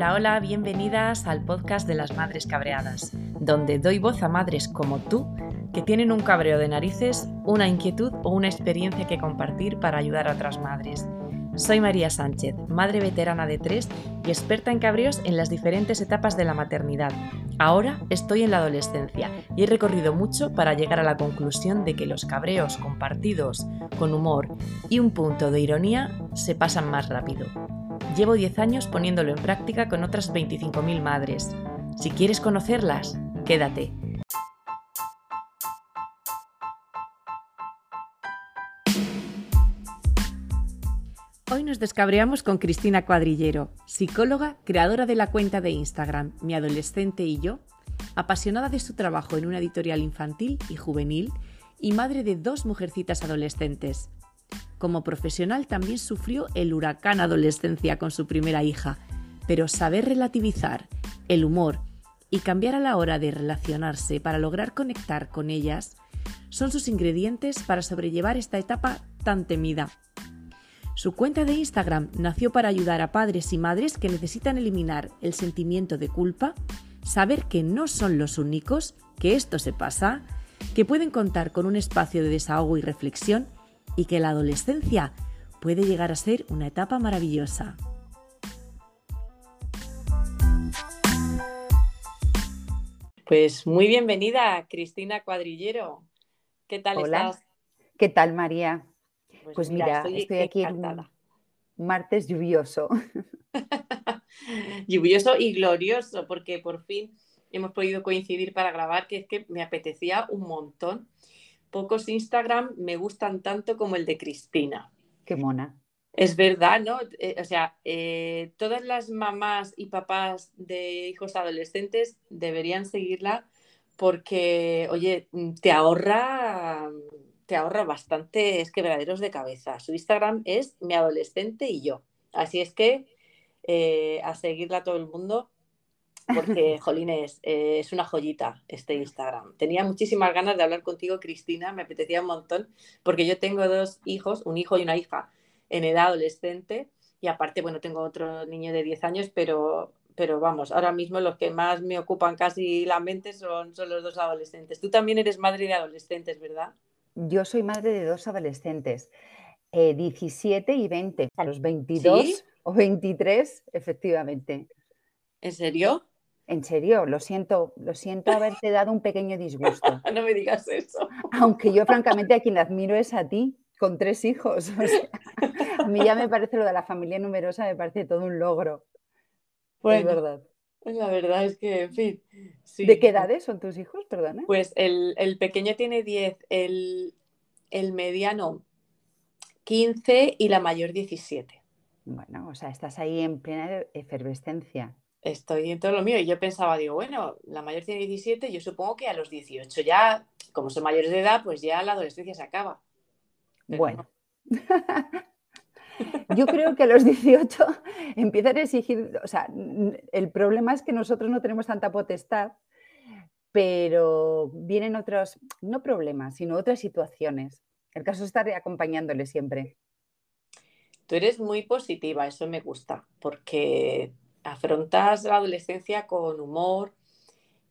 Hola, hola, bienvenidas al podcast de las Madres Cabreadas, donde doy voz a madres como tú que tienen un cabreo de narices, una inquietud o una experiencia que compartir para ayudar a otras madres. Soy María Sánchez, madre veterana de tres y experta en cabreos en las diferentes etapas de la maternidad. Ahora estoy en la adolescencia y he recorrido mucho para llegar a la conclusión de que los cabreos compartidos con humor y un punto de ironía se pasan más rápido. Llevo 10 años poniéndolo en práctica con otras 25.000 madres. Si quieres conocerlas, quédate. Hoy nos descabreamos con Cristina Cuadrillero, psicóloga, creadora de la cuenta de Instagram Mi Adolescente y Yo, apasionada de su trabajo en una editorial infantil y juvenil y madre de dos mujercitas adolescentes. Como profesional también sufrió el huracán adolescencia con su primera hija, pero saber relativizar el humor y cambiar a la hora de relacionarse para lograr conectar con ellas son sus ingredientes para sobrellevar esta etapa tan temida. Su cuenta de Instagram nació para ayudar a padres y madres que necesitan eliminar el sentimiento de culpa, saber que no son los únicos, que esto se pasa, que pueden contar con un espacio de desahogo y reflexión y que la adolescencia puede llegar a ser una etapa maravillosa. Pues muy bienvenida, Cristina Cuadrillero. ¿Qué tal Hola. estás? ¿Qué tal, María? Pues, Pues mira, mira, estoy estoy aquí en encantada. un martes lluvioso. Lluvioso y glorioso, porque por fin hemos podido coincidir para grabar, que es que me apetecía un montón. Pocos Instagram me gustan tanto como el de Cristina. Qué mona. Es verdad, ¿no? Eh, o sea, eh, todas las mamás y papás de hijos adolescentes deberían seguirla porque, oye, mm, te ahorra, te ahorra bastantes quebraderos de cabeza. Su Instagram es mi adolescente y yo. Así es que eh, a seguirla todo el mundo porque, jolines, eh, es una joyita este Instagram. Tenía muchísimas ganas de hablar contigo, Cristina, me apetecía un montón, porque yo tengo dos hijos, un hijo y una hija en edad adolescente, y aparte, bueno, tengo otro niño de 10 años, pero, pero vamos, ahora mismo los que más me ocupan casi la mente son, son los dos adolescentes. Tú también eres madre de adolescentes, ¿verdad? Yo soy madre de dos adolescentes, eh, 17 y 20. A los 22 ¿Sí? o 23, efectivamente. ¿En serio? En serio, lo siento, lo siento haberte dado un pequeño disgusto. No me digas eso. Aunque yo, francamente, a quien admiro es a ti, con tres hijos. O sea, a mí ya me parece lo de la familia numerosa, me parece todo un logro. Es Bueno, verdad. la verdad es que, en fin, sí. ¿De qué edades son tus hijos? Perdona. Pues el, el pequeño tiene 10, el, el mediano 15 y la mayor 17. Bueno, o sea, estás ahí en plena efervescencia. Estoy en todo lo mío y yo pensaba, digo, bueno, la mayor tiene 17, yo supongo que a los 18 ya, como son mayores de edad, pues ya la adolescencia se acaba. Pero Bueno. Yo creo que a los 18 empiezan a exigir, o sea, el problema es que nosotros no tenemos tanta potestad, pero vienen otros, no problemas, sino otras situaciones. El caso es estar acompañándole siempre. Tú eres muy positiva, eso me gusta, porque afrontas la adolescencia con humor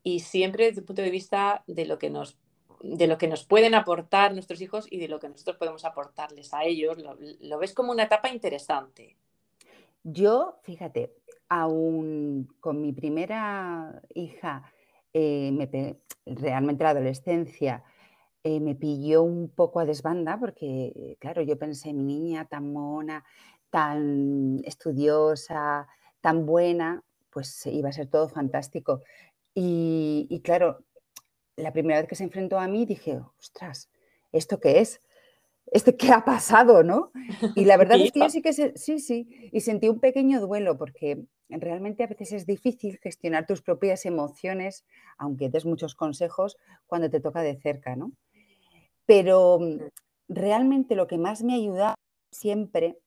y siempre desde el punto de vista de lo que nos, de lo que nos pueden aportar nuestros hijos y de lo que nosotros podemos aportarles a ellos. Lo, ves como una etapa interesante. Yo, fíjate, aún con mi primera hija, eh, realmente la adolescencia, eh, me pilló un poco a desbanda porque, claro, yo pensé, mi niña tan mona, tan estudiosa, tan buena, pues iba a ser todo fantástico. Y, y claro, la primera vez que se enfrentó a mí dije, ostras, ¿esto qué es? ¿Esto qué ha pasado, no? Y la verdad es que yo sí que se- sí, sí, y sentí un pequeño duelo porque realmente a veces es difícil gestionar tus propias emociones, aunque des muchos consejos cuando te toca de cerca, ¿no? Pero realmente lo que más me ha ayudado siempre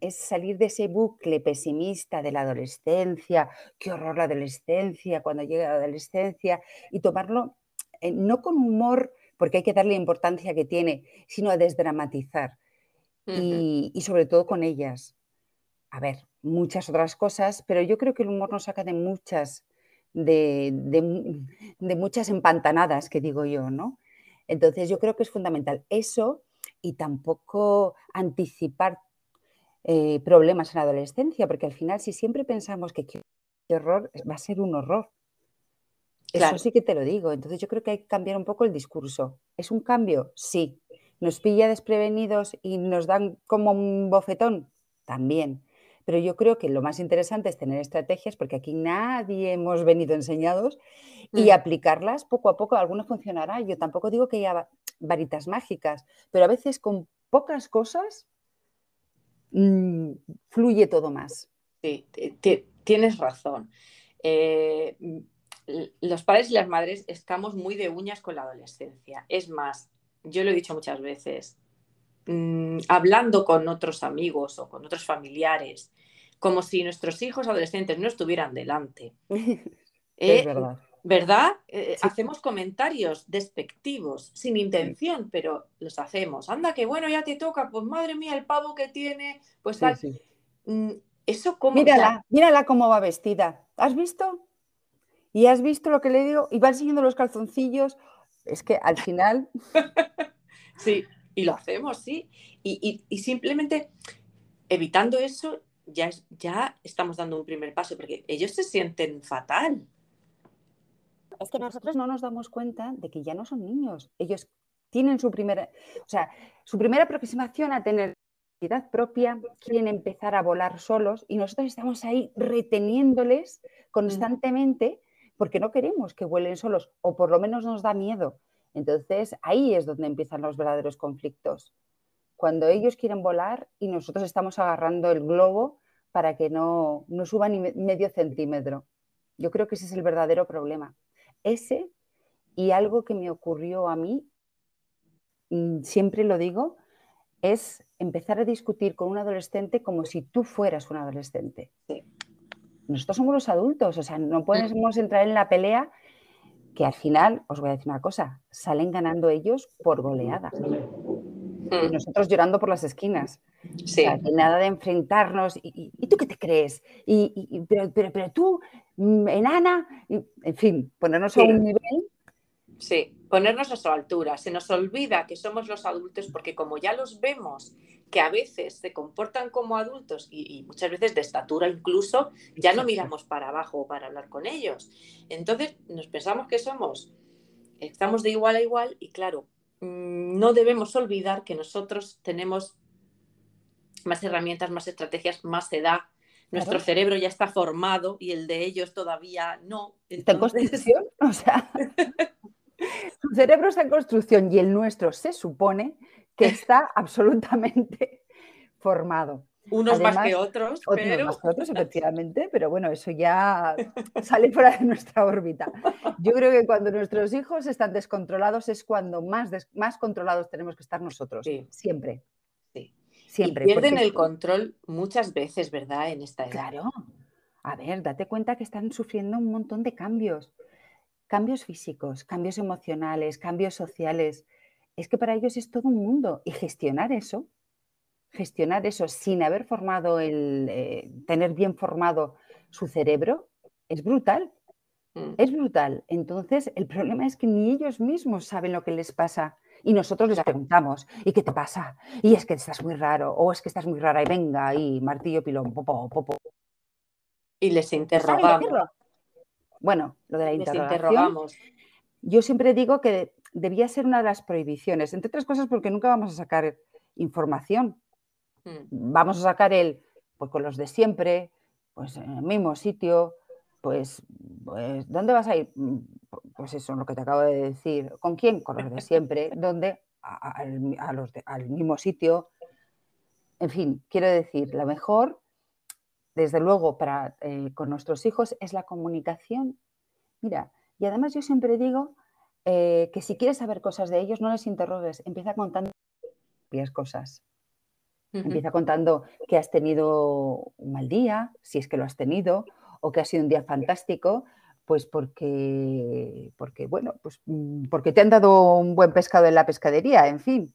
es salir de ese bucle pesimista de la adolescencia, qué horror la adolescencia, cuando llega la adolescencia, y tomarlo eh, no con humor, porque hay que darle la importancia que tiene, sino a desdramatizar y, y sobre todo con ellas. A ver, muchas otras cosas, pero yo creo que el humor nos saca de muchas, de, muchas empantanadas, que digo yo, ¿no? Entonces yo creo que es fundamental eso y tampoco anticipar eh, problemas en la adolescencia, porque al final si siempre pensamos que qué horror, va a ser un horror. Eso sí que te lo digo. Entonces yo creo que hay que cambiar un poco el discurso. ¿Es un cambio? Sí. ¿Nos pilla desprevenidos y nos dan como un bofetón? También. Pero yo creo que lo más interesante es tener estrategias, porque aquí nadie hemos venido enseñados, y mm. aplicarlas poco a poco. Algunos funcionará. Yo tampoco digo que haya varitas mágicas, pero a veces con pocas cosas mm, fluye todo más. Sí, tienes razón. Eh, los padres y las madres estamos muy de uñas con la adolescencia. Es más, yo lo he dicho muchas veces, mm, hablando con otros amigos o con otros familiares, como si nuestros hijos adolescentes no estuvieran delante. es eh, verdad. ¿Verdad? Eh, hacemos comentarios despectivos, sin intención, pero los hacemos. Anda, que bueno, ya te toca, pues madre mía, el pavo que tiene, pues tal. Mm, eso como. Mírala, mírala cómo va vestida. ¿Has visto? y has visto lo que le digo, y van siguiendo los calzoncillos, es que al final... sí, y lo hacemos, sí. Y, simplemente evitando eso, ya, ya estamos dando un primer paso, porque ellos se sienten fatal. Es que nosotros no nos damos cuenta de que ya no son niños. Ellos tienen su primera, o sea, su primera aproximación a tener identidad propia, quieren empezar a volar solos y nosotros estamos ahí reteniéndoles constantemente porque no queremos que vuelen solos o por lo menos nos da miedo. Entonces ahí es donde empiezan los verdaderos conflictos. Cuando ellos quieren volar y nosotros estamos agarrando el globo para que no, no suba ni medio centímetro. Yo creo que ese es el verdadero problema. Ese y algo que me ocurrió a mí, siempre lo digo, es empezar a discutir con un adolescente como si tú fueras un adolescente. Sí nosotros somos los adultos, o sea, no podemos entrar en la pelea que al final, os voy a decir una cosa, salen ganando ellos por goleada. Y nosotros llorando por las esquinas. Sí. nada de enfrentarnos. ¿Y, tú qué te crees? Y, pero, pero, tú, mm, enana, en fin, ponernos a un nivel. Sí, ponernos a su altura. Se nos olvida que somos los adultos porque como ya los vemos que a veces se comportan como adultos y, muchas veces de estatura incluso, ya no miramos para abajo para hablar con ellos. Entonces nos pensamos que somos, estamos de igual a igual y claro, mm, no debemos olvidar que nosotros tenemos más herramientas, más estrategias, más edad. Nuestro cerebro ya está formado y el de ellos todavía no. ¿Está en construcción? O sea, su cerebro está en construcción y el nuestro se supone que está absolutamente formado. Unos más que otros, pero... más que otros, efectivamente, pero bueno, eso ya sale fuera de nuestra órbita. Yo creo que cuando nuestros hijos están descontrolados es cuando más, más controlados tenemos que estar nosotros, siempre. Sí. Siempre. Y pierden el control muchas veces, ¿verdad? En esta edad. Claro. A ver, date cuenta que están sufriendo un montón de cambios. Cambios físicos, cambios emocionales, cambios sociales es que para ellos es todo un mundo y gestionar eso, gestionar eso sin haber formado el, eh, tener bien formado su cerebro, es brutal. Mm. Es brutal. Entonces, el problema es que ni ellos mismos saben lo que les pasa. Y nosotros les preguntamos, ¿y qué te pasa? Y es que estás muy raro, o es que estás muy rara, y venga, y martillo, pilón, popo, popo. Y les interrogamos. Bueno, lo de la interrogación. Yo siempre digo que debía ser una de las prohibiciones, entre otras cosas porque nunca vamos a sacar información. Mm. Vamos a sacar el, pues con los de siempre, pues en el mismo sitio, pues, pues ¿dónde vas a ir? Mm, pues eso, lo que te acabo de decir. ¿Con quién? Con los de siempre. ¿Dónde? A, los al mismo sitio. En fin, quiero decir, lo mejor, desde luego, para, eh, con nuestros hijos es la comunicación. Mira, y además yo siempre digo eh, que si quieres saber cosas de ellos, no les interrogues, empieza contando varias cosas. Empieza contando que has tenido un mal día, si es que lo has tenido, o que ha sido un día fantástico, pues porque, porque, bueno, pues mm, porque te han dado un buen pescado en la pescadería, en fin,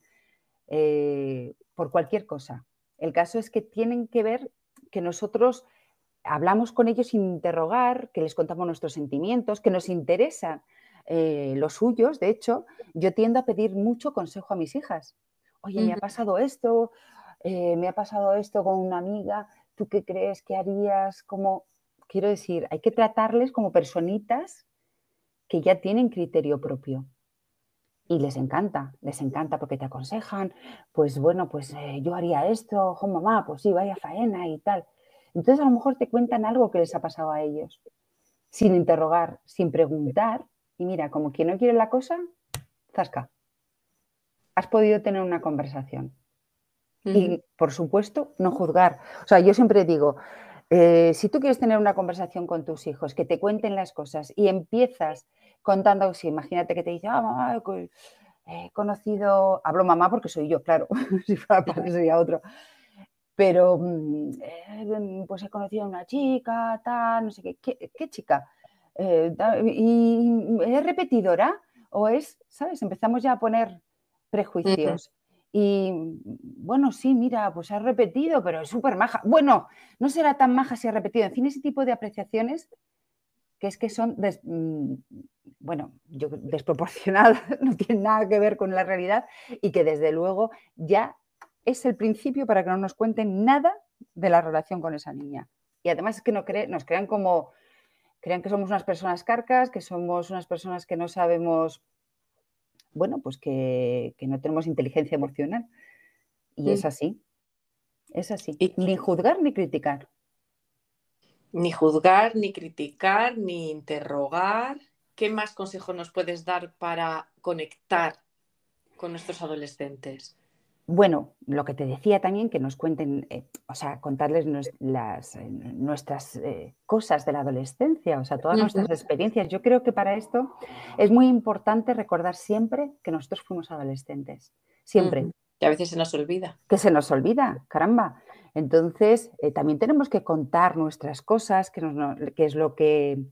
eh, por cualquier cosa. El caso es que tienen que ver que nosotros hablamos con ellos sin interrogar, que les contamos nuestros sentimientos, que nos interesan eh, los suyos. De hecho, yo tiendo a pedir mucho consejo a mis hijas. Oye, me ha pasado esto, eh, me ha pasado esto con una amiga, ¿tú qué crees que harías? Como, quiero decir, hay que tratarles como personitas que ya tienen criterio propio. Y les encanta, les encanta porque te aconsejan, pues bueno, pues eh, yo haría esto, ojo mamá, pues sí, vaya faena y tal. Entonces a lo mejor te cuentan algo que les ha pasado a ellos, sin interrogar, sin preguntar. Y mira, como quien no quiere la cosa, zasca. Has podido tener una conversación. Y por supuesto, no juzgar. O sea, yo siempre digo, eh, si tú quieres tener una conversación con tus hijos, que te cuenten las cosas y empiezas contando, si imagínate que te dice, ah, mamá, he conocido, hablo mamá porque soy yo, claro, si fuera padre sería otro, pero mm, eh, pues he conocido a una chica, tal, no sé qué, ¿qué, chica? Eh, ¿Y es repetidora? ¿O es, sabes? Empezamos ya a poner prejuicios. Y bueno, sí, mira, pues ha repetido, pero es súper maja. Bueno, no será tan maja si ha repetido. En fin, ese tipo de apreciaciones que es que son, mm, bueno, yo, desproporcionadas, no tienen nada que ver con la realidad y que desde luego ya es el principio para que no nos cuenten nada de la relación con esa niña. Y además es que no nos crean como, crean que somos unas personas carcas, que somos unas personas que no sabemos, bueno, pues que, no tenemos inteligencia emocional. Y es mm. así, es así. Ni juzgar ni criticar. Ni juzgar, ni criticar, ni interrogar. ¿Qué más consejos nos puedes dar para conectar con nuestros adolescentes? Bueno, lo que te decía también, que nos cuenten, eh, o sea, contarles las, eh, nuestras eh, cosas de la adolescencia, o sea, todas nuestras experiencias. Yo creo que para esto es muy importante recordar siempre que nosotros fuimos adolescentes, siempre. Que a veces se nos olvida. Que se nos olvida, caramba. Entonces, también tenemos que contar nuestras cosas, qué es lo que,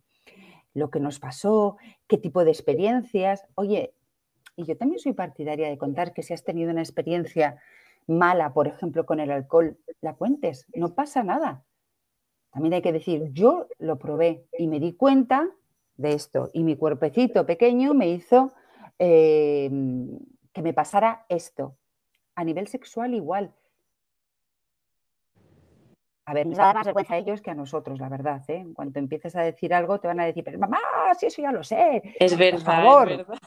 lo que nos pasó, qué tipo de experiencias. Oye, y yo también soy partidaria de contar que si has tenido una experiencia mala, por ejemplo, con el alcohol, la cuentes, no pasa nada. También hay que decir, yo lo probé y me di cuenta de esto y mi cuerpecito pequeño me hizo em, que me pasara esto. A nivel sexual igual. A ver, les da más vergüenza a ellos que a nosotros, la verdad. ¿eh? En cuanto empieces a decir algo, te van a decir, pero mamá, si eso ya lo sé. Es verdad. Por favor. Es verdad.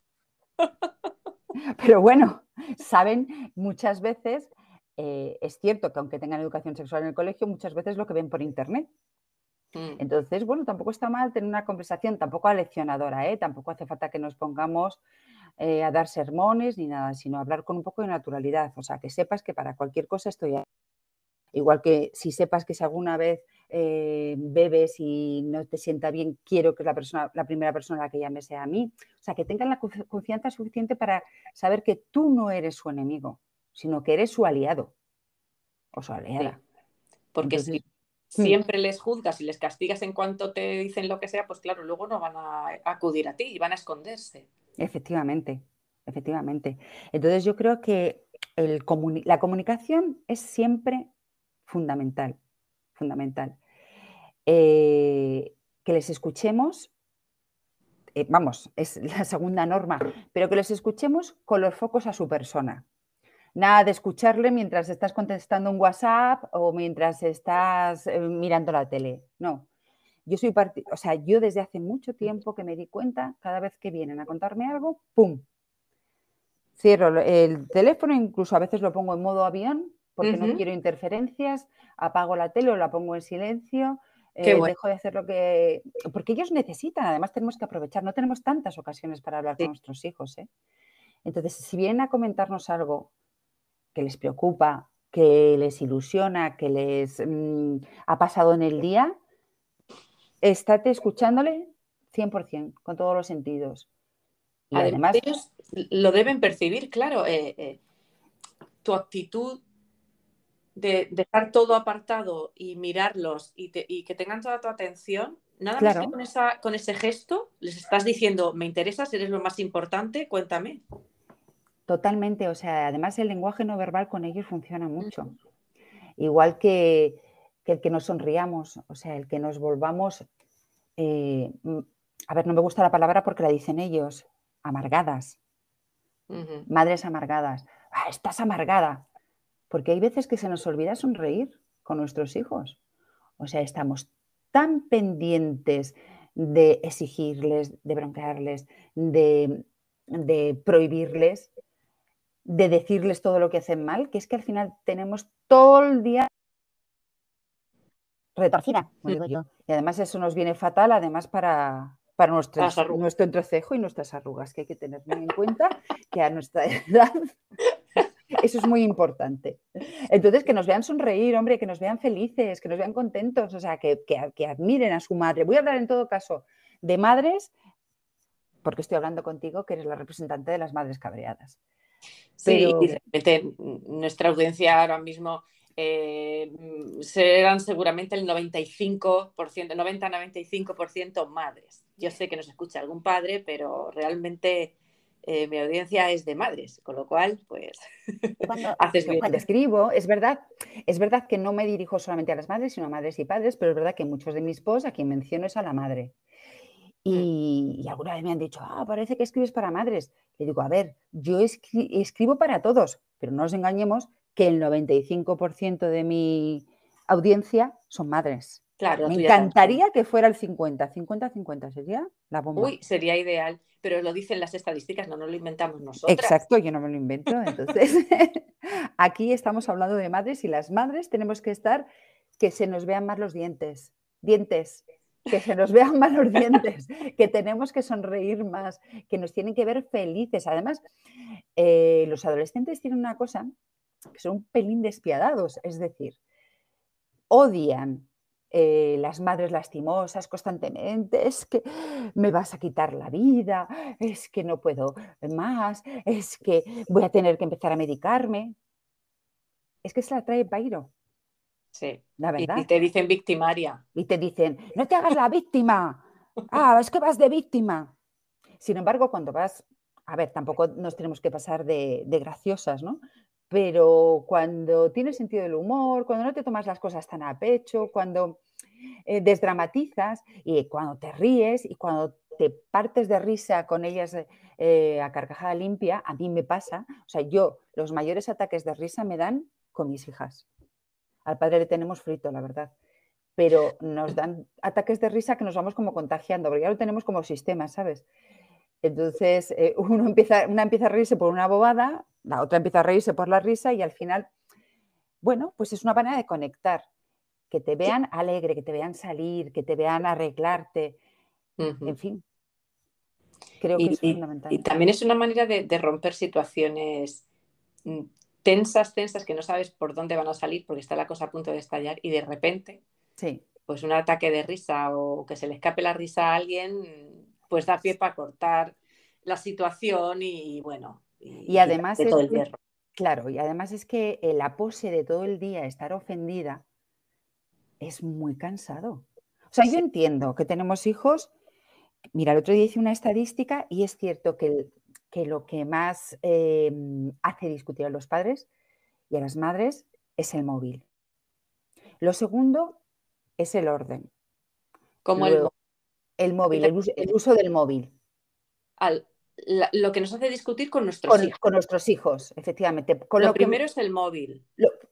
Pero bueno, saben muchas veces, eh, es cierto que aunque tengan educación sexual en el colegio, muchas veces lo que ven por internet. Mm. Entonces, bueno, tampoco está mal tener una conversación, tampoco aleccionadora, ¿eh? tampoco hace falta que nos pongamos eh, a dar sermones ni nada, sino hablar con un poco de naturalidad. O sea, que sepas que para cualquier cosa estoy Igual que si sepas que si alguna vez eh, bebes y no te sienta bien, quiero que la, persona, la primera persona a la que llame sea a mí. O sea, que tengan la confianza suficiente para saber que tú no eres su enemigo, sino que eres su aliado o su aliada. Porque si hmm. siempre les juzgas y les castigas en cuanto te dicen lo que sea, pues claro, luego no van a acudir a ti y van a esconderse. Efectivamente, efectivamente. Entonces yo creo que la comunicación es siempre fundamental, fundamental. Eh, que les escuchemos, eh, vamos, es la segunda norma, pero que les escuchemos con los focos a su persona. Nada de escucharle mientras estás contestando un WhatsApp o mientras estás eh, mirando la tele. No. Yo soy o sea, yo desde hace mucho tiempo que me di cuenta, cada vez que vienen a contarme algo, ¡pum! Cierro el teléfono, incluso a veces lo pongo en modo avión porque no quiero interferencias, apago la tele o la pongo en silencio, eh, dejo de hacer lo que... Porque ellos necesitan, además tenemos que aprovechar, no tenemos tantas ocasiones para hablar con nuestros hijos. ¿eh? Entonces, si vienen a comentarnos algo que les preocupa, que les ilusiona, que les mm, ha pasado en el día, estate escuchándole 100%, con todos los sentidos. Y además, ellos lo deben percibir, claro. Eh, tu actitud de dejar todo apartado y mirarlos y, que tengan toda tu atención, nada más que con, esa, con ese gesto les estás diciendo, me interesas, eres lo más importante, cuéntame. Totalmente, o sea, además el lenguaje no verbal con ellos funciona mucho. Igual que que el que nos sonriamos, o sea, el que nos volvamos, eh, mm, a ver, no me gusta la palabra porque la dicen ellos, amargadas, madres amargadas. Ah, estás amargada, porque hay veces que se nos olvida sonreír con nuestros hijos. O sea, estamos tan pendientes de exigirles, de bronquearles, de, de prohibirles, de decirles todo lo que hacen mal, que es que al final tenemos todo el día retorcida, como digo yo. Y además eso nos viene fatal, además para, para nuestro entrecejo y nuestras arrugas, que hay que tener muy en cuenta que a nuestra edad eso es muy importante. Entonces, que nos vean sonreír, hombre, que nos vean felices, que nos vean contentos, o sea, que, que, admiren a su madre. Voy a hablar en todo caso de madres, porque estoy hablando contigo, que eres la representante de las madres cabreadas. Sí, y nuestra audiencia ahora mismo eh, serán seguramente el 95%, 90-95% madres. Yo sé que nos escucha algún padre, pero realmente eh, mi audiencia es de madres, con lo cual, pues, cuando, haces Cuando escribo, es verdad, es verdad que no me dirijo solamente a las madres, sino a madres y padres, pero es verdad que muchos de mis posts a quien menciono es a la madre. Y, y, alguna vez me han dicho, ah, parece que escribes para madres. Le digo, a ver, yo escribo para todos, pero no nos engañemos que el 95% de mi audiencia son madres. Claro, me encantaría que fuera el 50, 50-50 sería la bomba. Uy, sería ideal, pero lo dicen las estadísticas, no nos lo inventamos nosotros. Exacto, yo no me lo invento. Entonces, aquí estamos hablando de madres y las madres tenemos que estar que se nos vean más los dientes, dientes, que se nos vean más los dientes, que tenemos que sonreír más, que nos tienen que ver felices. Además, eh, los adolescentes tienen una cosa que son un pelín despiadados, es decir, odian eh, las madres lastimosas constantemente, es que me vas a quitar la vida, es que no puedo más, es que voy a tener que empezar a medicarme. Es que se la trae Pairo. Sí. La verdad. Y, te dicen victimaria. Y te dicen, no te hagas la víctima. Ah, es que vas de víctima. Sin embargo, cuando vas, a ver, tampoco nos tenemos que pasar de, de graciosas, ¿no? pero cuando tienes sentido del humor, cuando no te tomas las cosas tan a pecho, cuando eh, desdramatizas y cuando te ríes y cuando te partes de risa con ellas eh, a carcajada limpia, a mí me pasa, o sea, yo los mayores ataques de risa me dan con mis hijas. Al padre le tenemos frito, la verdad, pero nos dan ataques de risa que nos vamos como contagiando, porque ya lo tenemos como sistema, ¿sabes? Entonces, eh, uno empieza, una empieza a reírse por una bobada, la otra empieza a reírse por la risa y al final, bueno, pues es una manera de conectar, que te vean alegre, que te vean salir, que te vean arreglarte, en fin. Creo que es fundamental. Y también es una manera de, romper situaciones mm, tensas, tensas, que no sabes por dónde van a salir porque está la cosa a punto de estallar y de repente, sí. pues un ataque de risa o que se le escape la risa a alguien pues da pie para cortar la situación y bueno. Y, además es claro, y además es que la pose de todo el día estar ofendida es muy cansado. O sea, yo entiendo que tenemos hijos. Mira, el otro día hice una estadística y es cierto que, que lo que más em, hace discutir a los padres y a las madres es el móvil. Lo segundo es el orden. Como el el móvil, el uso, del móvil. lo que nos hace discutir con nuestros hijos. Con nuestros hijos, efectivamente. lo, primero es el móvil.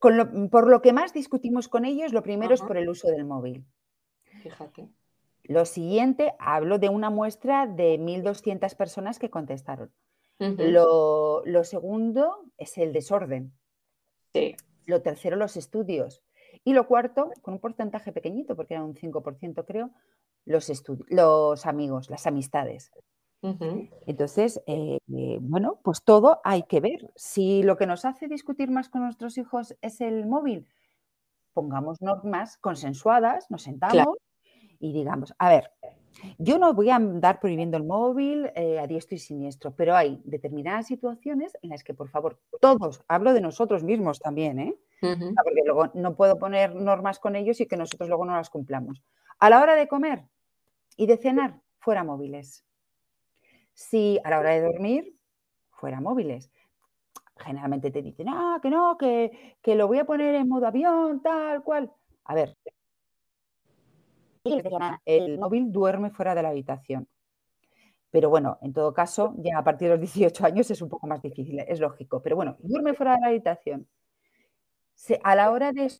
Por lo que más discutimos con ellos, lo primero es por el uso del móvil. Fíjate. Lo siguiente, hablo de una muestra de 1.200 personas que contestaron. lo, lo, segundo es el desorden. Sí. Lo tercero, los estudios. Y lo cuarto, con un porcentaje pequeñito, porque era un 5% creo, los, los amigos, las amistades. Entonces, eh, eh, bueno, pues todo hay que ver. Si lo que nos hace discutir más con nuestros hijos es el móvil, pongamos normas consensuadas, nos sentamos y digamos, a ver, yo no voy a andar prohibiendo el móvil eh, a diestro y siniestro, pero hay determinadas situaciones en las que, por favor, todos, hablo de nosotros mismos también, ¿eh? porque luego no puedo poner normas con ellos y que nosotros luego no las cumplamos. A la hora de comer y de cenar, fuera móviles. Si a la hora de dormir, fuera móviles. Generalmente te dicen, ah, que no, que, que lo voy a poner en modo avión, tal cual. A ver, el móvil duerme fuera de la habitación. Pero bueno, en todo caso, ya a partir de los 18 años es un poco más difícil, es lógico. Pero bueno, duerme fuera de la habitación. a la hora de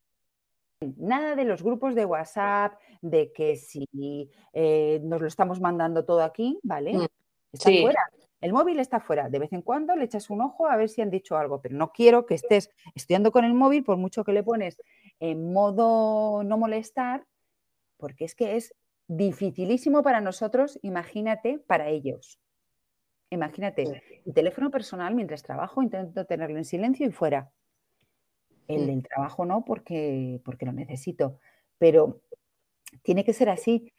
nada de los grupos de WhatsApp, de que si eh, nos lo estamos mandando todo aquí, ¿vale? Está fuera. El móvil está fuera. De vez en cuando le echas un ojo a ver si han dicho algo, pero no quiero que estés estudiando con el móvil, por mucho que le pones en modo no molestar, porque es que es dificilísimo para nosotros, imagínate, para ellos. Imagínate, el teléfono personal mientras trabajo intento tenerlo en silencio y fuera. El del trabajo no, porque, porque lo necesito. Pero tiene que ser así.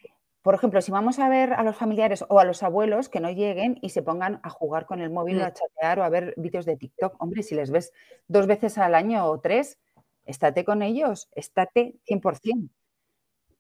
Por ejemplo, si vamos a ver a los familiares o a los abuelos que no lleguen y se pongan a jugar con el móvil o a chatear o a ver vídeos de TikTok, hombre, si les ves dos veces al año o tres, estate con ellos, estate 100%.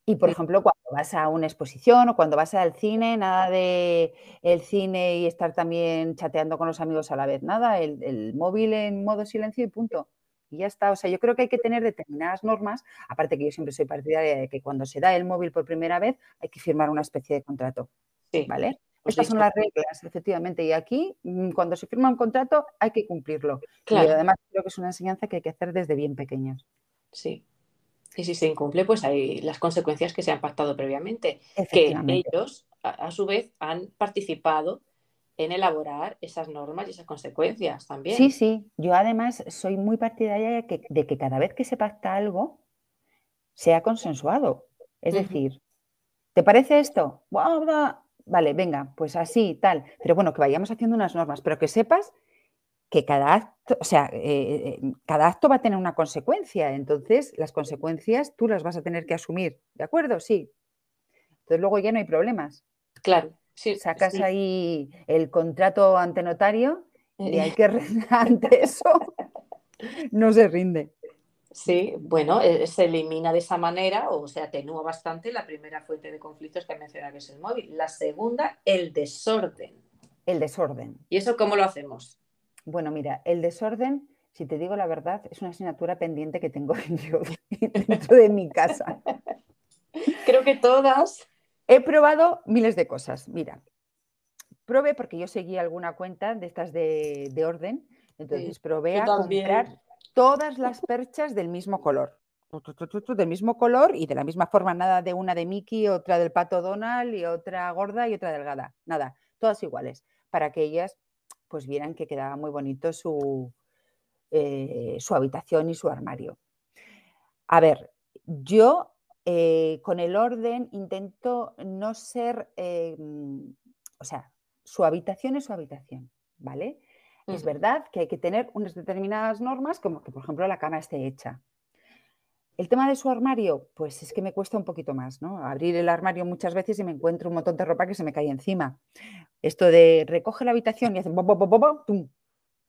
Y, por ejemplo, cuando vas a una exposición o cuando vas al cine, nada de el cine y estar también chateando con los amigos a la vez, nada, el, móvil en modo silencio y punto. Y ya está. O sea, yo creo que hay que tener determinadas normas, aparte que yo siempre soy partidaria de que cuando se da el móvil por primera vez hay que firmar una especie de contrato. Sí. ¿Vale? Pues Estas son las reglas, efectivamente. Y aquí, mm, cuando se firma un contrato, hay que cumplirlo. Y además creo que es una enseñanza que hay que hacer desde bien pequeños. Sí, y si se incumple, pues hay las consecuencias que se han pactado previamente, que ellos, a, su vez, han participado en elaborar esas normas y esas consecuencias también. Sí, sí. Yo además soy muy partidaria de que, de que cada vez que se pacta algo, sea consensuado. Es decir, ¿te parece esto? Vale, venga, pues así, tal. Pero bueno, que vayamos haciendo unas normas, pero que sepas que cada acto, o sea, eh, eh, cada acto va a tener una consecuencia, entonces las consecuencias tú las vas a tener que asumir, ¿de acuerdo? Sí. Entonces luego ya no hay problemas. Claro. Sí, Sacas ahí el contrato ante notario y hay que ante eso no se rinde. Sí, bueno, eh, se elimina de esa manera o se atenúa bastante la primera fuente de conflictos que mencionado que es el móvil. La segunda, el desorden. El desorden. ¿Y eso cómo lo hacemos? Bueno, mira, el desorden, si te digo la verdad, es una asignatura pendiente que tengo yo dentro de mi casa. Creo que todas. He probado miles de cosas. Mira, probé porque yo seguí alguna cuenta de estas de, orden, entonces probé a comprar todas las perchas del mismo color. Del mismo color y de la misma forma, nada de una de Mickey, otra del pato Donald y otra gorda y otra delgada. Nada, todas iguales, para que ellas pues vieran que quedaba muy bonito su, eh, su habitación y su armario. A ver, yo eh, con el orden intento no ser, eh, o sea, su habitación es su habitación, ¿vale? Es verdad que hay que tener unas determinadas normas, como que, por ejemplo, la cama esté hecha. El tema de su armario, pues es que me cuesta un poquito más, ¿no? Abrir el armario muchas veces y me encuentro un montón de ropa que se me cae encima. Esto de recoge la habitación y hace tum,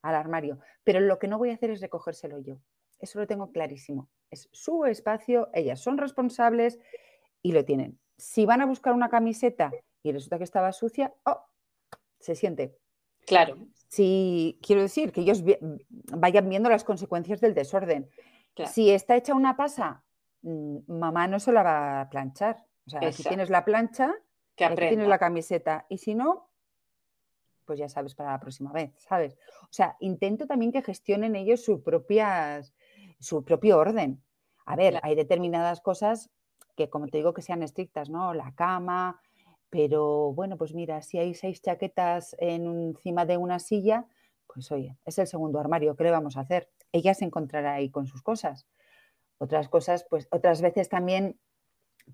al armario. Pero lo que no voy a hacer es recogérselo yo. Eso lo tengo clarísimo. Es su espacio, ellas son responsables y lo tienen. Si van a buscar una camiseta y resulta que estaba sucia, oh, se siente. Claro. Si quiero decir que ellos vayan viendo las consecuencias del desorden. Si está hecha una pasa, mm, mamá no se la va a planchar. O sea, si tienes la plancha, que tienes la camiseta. Y si no, pues ya sabes para la próxima vez, ¿sabes? O sea, intento también que gestionen ellos su, propias, su propio orden. A ver, hay determinadas cosas que, como te digo, que sean estrictas, ¿no? La cama, pero bueno, pues mira, si hay seis chaquetas encima de una silla, pues oye, es el segundo armario, ¿qué le vamos a hacer? ella se encontrará ahí con sus cosas. Otras cosas, pues otras veces también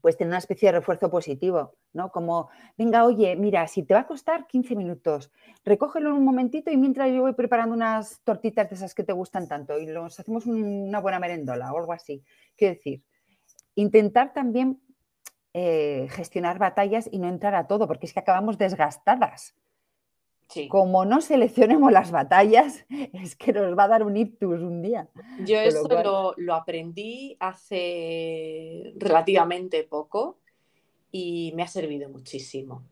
pues tener una especie de refuerzo positivo, ¿no? Como, venga, oye, mira, si te va a costar 15 minutos, recógelo en un momentito y mientras yo voy preparando unas tortitas de esas que te gustan tanto y nos hacemos una buena merendola o algo así. Quiero decir, intentar también eh, gestionar batallas y no entrar a todo, porque es que acabamos desgastadas. Como no seleccionemos las batallas, es que nos va a dar un ictus un día. Yo eso lo, aprendí hace relativamente poco y me ha servido muchísimo.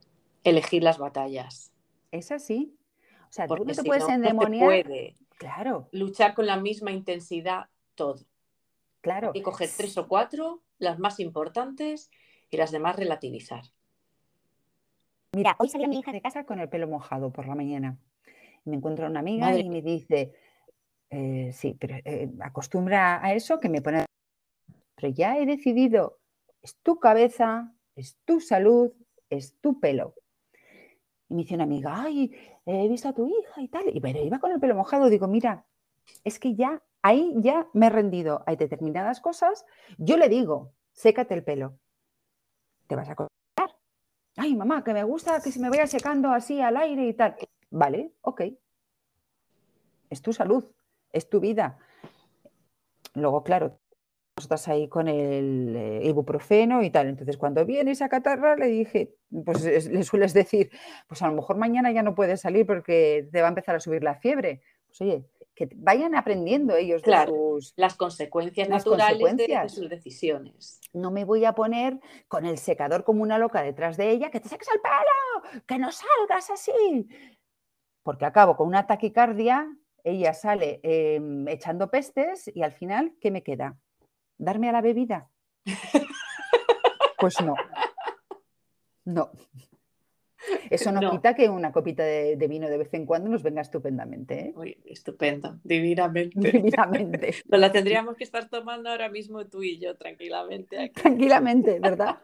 Elegir las batallas. Es así. O sea, tú no te puedes endemoniar. puede claro. luchar con la misma intensidad todo. Claro. Y coger tres o cuatro, las más importantes, y las demás relativizar. Mira, hoy salía mi hija de casa con el pelo mojado por la mañana. Me encuentro una amiga y me dice, eh, sí, pero eh, acostumbra a eso que me pone... Pero ya he decidido, es tu cabeza, es tu salud, es tu pelo. Y me dice una amiga, ay, he visto a tu hija y tal. Y pero iba con el pelo mojado. Digo, mira, es que ya, ahí ya me he rendido. Hay determinadas cosas. Yo le digo, sécate el pelo. Te vas a. Ay, mamá, que me gusta que se me vaya secando así al aire y tal. Vale, ok. Es tu salud, es tu vida. Luego, claro, estás ahí con el eh, ibuprofeno y tal. Entonces, cuando viene esa catarra, le dije, pues le sueles decir, pues a lo mejor mañana ya no puedes salir porque te va a empezar a subir la fiebre. Pues oye, que vayan aprendiendo ellos de sus, las consecuencias naturales De, sus decisiones. No me voy a poner con el secador como una loca detrás de ella, que te saques el pelo, que no salgas así. Porque acabo con una taquicardia, ella sale em, echando pestes y al final, ¿qué me queda? ¿Darme a la bebida? Pues no. No. Eso no, quita que una copita de, vino de vez en cuando nos venga estupendamente. ¿eh? estupendo, divinamente. Divinamente. Nos la tendríamos que estar tomando ahora mismo tú y yo tranquilamente. Tranquilamente, ¿verdad?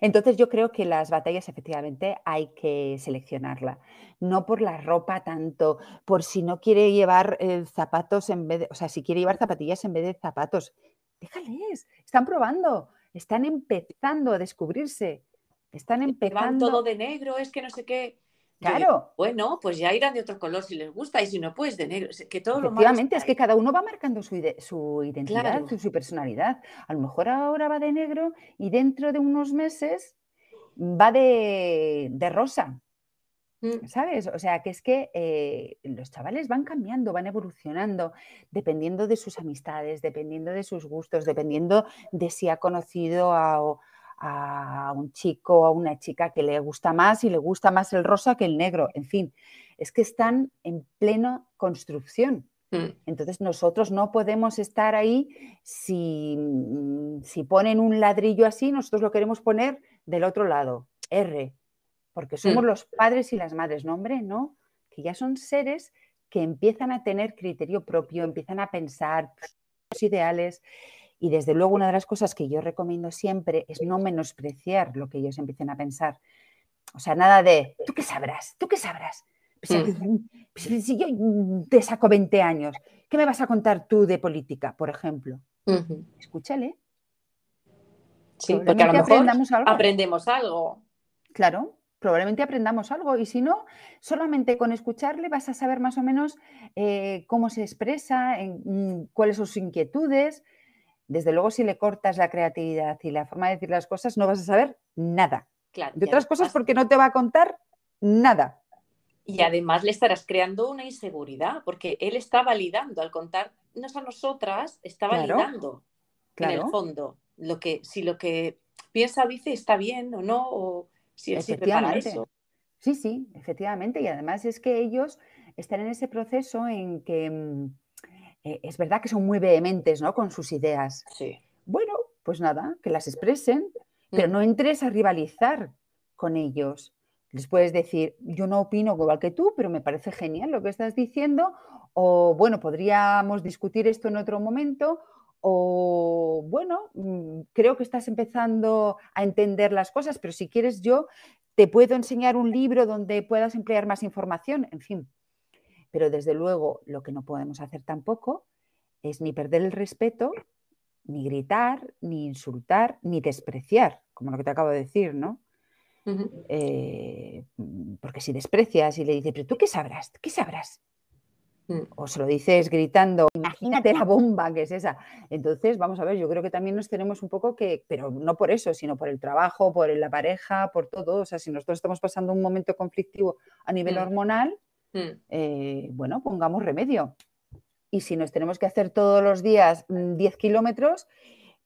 Entonces yo creo que las batallas efectivamente hay que seleccionarla, no por la ropa tanto, por si no quiere llevar eh, zapatos en vez de, o sea, si quiere llevar zapatillas en vez de zapatos, déjales, están probando, están empezando a descubrirse, están empezando. todo de negro, es que no sé qué. Claro. bueno, pues ya irán de otro color si les gusta y si no, pues de negro. Que todo Efectivamente, es que cada uno va marcando su, su identidad, su, personalidad. A lo mejor ahora va de negro y dentro de unos meses va de, rosa. Mm. ¿Sabes? O sea, que es que eh, los chavales van cambiando, van evolucionando, dependiendo de sus amistades, dependiendo de sus gustos, dependiendo de si ha conocido a, a un chico o a una chica que le gusta más y le gusta más el rosa que el negro. En fin, es que están en plena construcción. Mm. Entonces nosotros no podemos estar ahí si, mm, si ponen un ladrillo así, nosotros lo queremos poner del otro lado, R, porque somos mm. los padres y las madres, no hombre, no, que ya son seres que empiezan a tener criterio propio, empiezan a pensar sus ideales y desde luego una de las cosas que yo recomiendo siempre es no menospreciar lo que ellos empiecen a pensar. O sea, nada de, ¿tú qué sabrás? ¿Tú qué sabrás? si yo te saco 20 años, ¿qué me vas a contar tú de política, por ejemplo? Escúchale. Sí, porque a lo mejor aprendamos algo. aprendemos algo. Claro, probablemente aprendamos algo y si no, solamente con escucharle vas a saber más o menos eh, cómo se expresa, en, mm, cuáles son sus inquietudes, desde luego si le cortas la creatividad y la forma de decir las cosas, no vas a saber nada. Claro, de otras cosas porque no te va a contar nada. Y además le estarás creando una inseguridad, porque él está validando, al contarnos a nosotras, está validando en el fondo lo que, si lo que piensa dice está bien o no, o si él sirve para eso. Sí, sí, efectivamente. Y además es que ellos están en ese proceso en que mm, eh, es verdad que son muy vehementes ¿no? con sus ideas. Sí. Bueno, pues nada, que las expresen, pero mm. no entres a rivalizar con ellos. Les puedes decir, yo no opino igual que tú, pero me parece genial lo que estás diciendo, o bueno, podríamos discutir esto en otro momento, o bueno, mm, creo que estás empezando a entender las cosas, pero si quieres yo te puedo enseñar un libro donde puedas emplear más información, en fin. Pero desde luego lo que no podemos hacer tampoco es ni perder el respeto, ni gritar, ni insultar, ni despreciar, como lo que te acabo de decir, ¿no? Eh, porque si desprecias y le dices, pero tú qué sabrás, ¿qué sabrás? Mm. O se lo dices gritando, imagínate la bomba que es esa. Entonces, vamos a ver, yo creo que también nos tenemos un poco que, pero no por eso, sino por el trabajo, por la pareja, por todo. O sea, si nosotros estamos pasando un momento conflictivo a nivel mm. hormonal, Mm. Eh, bueno, pongamos remedio. Y si nos tenemos que hacer todos los días 10 mm, kilómetros,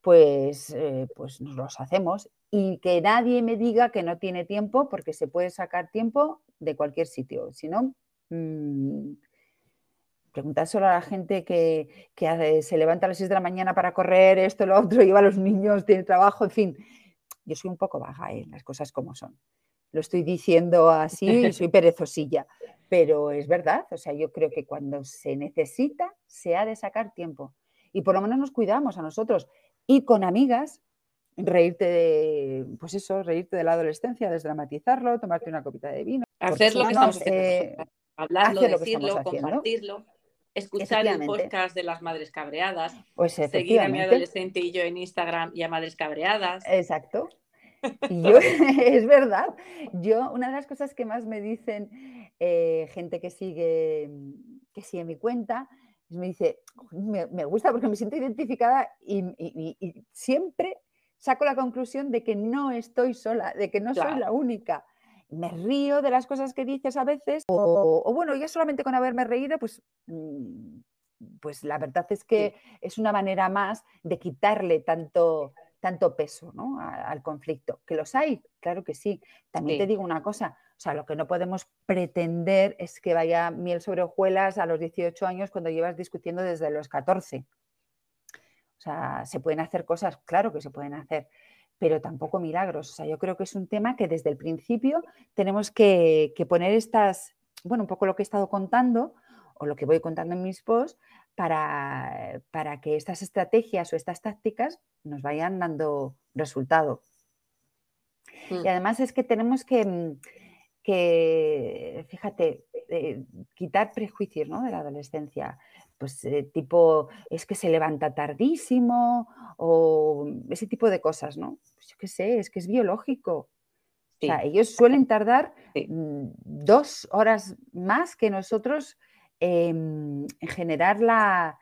pues, eh, pues nos los hacemos. Y que nadie me diga que no tiene tiempo, porque se puede sacar tiempo de cualquier sitio. Si no, mm, Preguntad solo a la gente que, se levanta a las 6 de la mañana para correr, esto, lo otro, lleva a los niños, tiene trabajo, en fin. Yo soy un poco baja, ¿eh? las cosas como son. Lo estoy diciendo así, soy perezosilla, pero es verdad. O sea, yo creo que cuando se necesita, se ha de sacar tiempo. Y por lo menos nos cuidamos a nosotros. Y con amigas, reírte de, pues eso, reírte de la adolescencia, desdramatizarlo, tomarte una copita de vino. Hacer lo que estamos haciendo. Eh, hablarlo, decirlo, compartirlo escuchar el podcast de las madres cabreadas, pues seguir a mi adolescente y yo en Instagram y a madres cabreadas. Exacto. yo, es verdad. Yo, una de las cosas que más me dicen eh, gente que sigue, que sigue mi cuenta, me dice, me, gusta porque me siento identificada y, siempre saco la conclusión de que no estoy sola, de que no soy la única. Me río de las cosas que dices a veces, o, bueno, ya solamente con haberme reído, pues, mm, pues la verdad es que es una manera más de quitarle tanto, tanto peso al conflicto. ¿Que los hay? Claro que sí. También te digo una cosa, o sea, lo que no podemos pretender es que vaya miel sobre hojuelas a los 18 años cuando llevas discutiendo desde los 14. O sea, se pueden hacer cosas, claro que se pueden hacer, pero tampoco milagros. O sea, yo creo que es un tema que desde el principio tenemos que, poner estas, bueno, un poco lo que he estado contando o lo que voy contando en mis posts para, para que estas estrategias o estas tácticas nos vayan dando resultado. Y mm. además es que tenemos que, que fíjate, eh, quitar prejuicios ¿no? de la adolescencia pues eh, tipo, es que se levanta tardísimo o ese tipo de cosas, ¿no? Pues yo qué sé, es que es biológico. O sea, ellos suelen tardar mm, dos horas más que nosotros en generar la,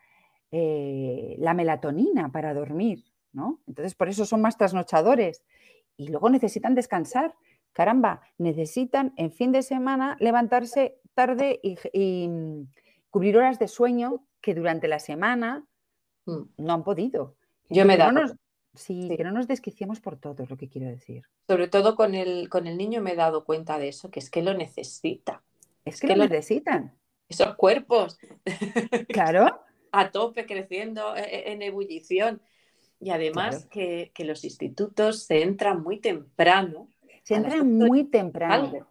eh, la melatonina para dormir, ¿no? Entonces, por eso son más trasnochadores. Y luego necesitan descansar. Caramba, necesitan en fin de semana levantarse tarde y mm, cubrir horas de sueño que durante la semana mm. no han podido. Yo me da. sí, que no nos desquiciemos por todo, es lo que quiero decir. Sobre todo con el, con el niño me he dado cuenta de eso, que es que lo necesita. Es, que, lo necesitan. Esos cuerpos. Claro. a tope, creciendo e, e, en ebullición. Y además que, los institutos se entran muy temprano. Se entran muy temprano.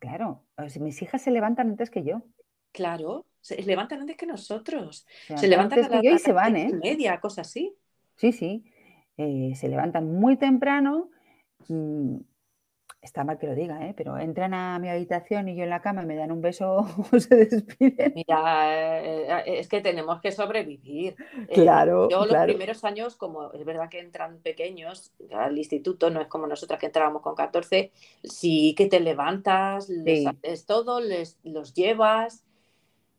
Claro, mis hijas se levantan antes que yo. Claro, se levantan antes que nosotros. se levantan a y se van, ¿eh? media, cosas así. Sí, sí. Eh, se levantan muy temprano. Mm, está mal que lo diga, ¿eh? pero entran a mi habitación y yo en la cama me dan un beso o se despiden. Mira, eh, es que tenemos que sobrevivir. Claro. yo los primeros años, como es verdad que entran pequeños al instituto, no es como nosotras que entrábamos con 14, sí que te levantas, les haces todo, les, los llevas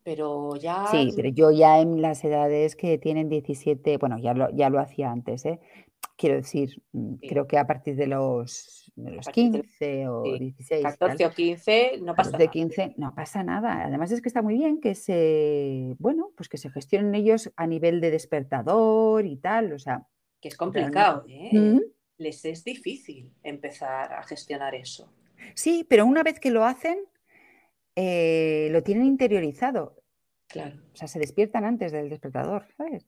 pero ya... Sí, pero yo ya en las edades que tienen 17, bueno, ya lo, ya lo hacía antes, ¿eh? Quiero decir, mm, creo que a partir de los, los 15 o 16. 14 o 15 no pasa nada. 15 no pasa nada. Además es que está muy bien que se, bueno, pues que se gestionen ellos a nivel de despertador y tal, o sea... Que es complicado, ¿eh? Les es difícil empezar a gestionar eso. Sí, pero una vez que lo hacen, eh, lo tienen interiorizado. Claro. O sea, se despiertan antes del despertador, ¿sabes?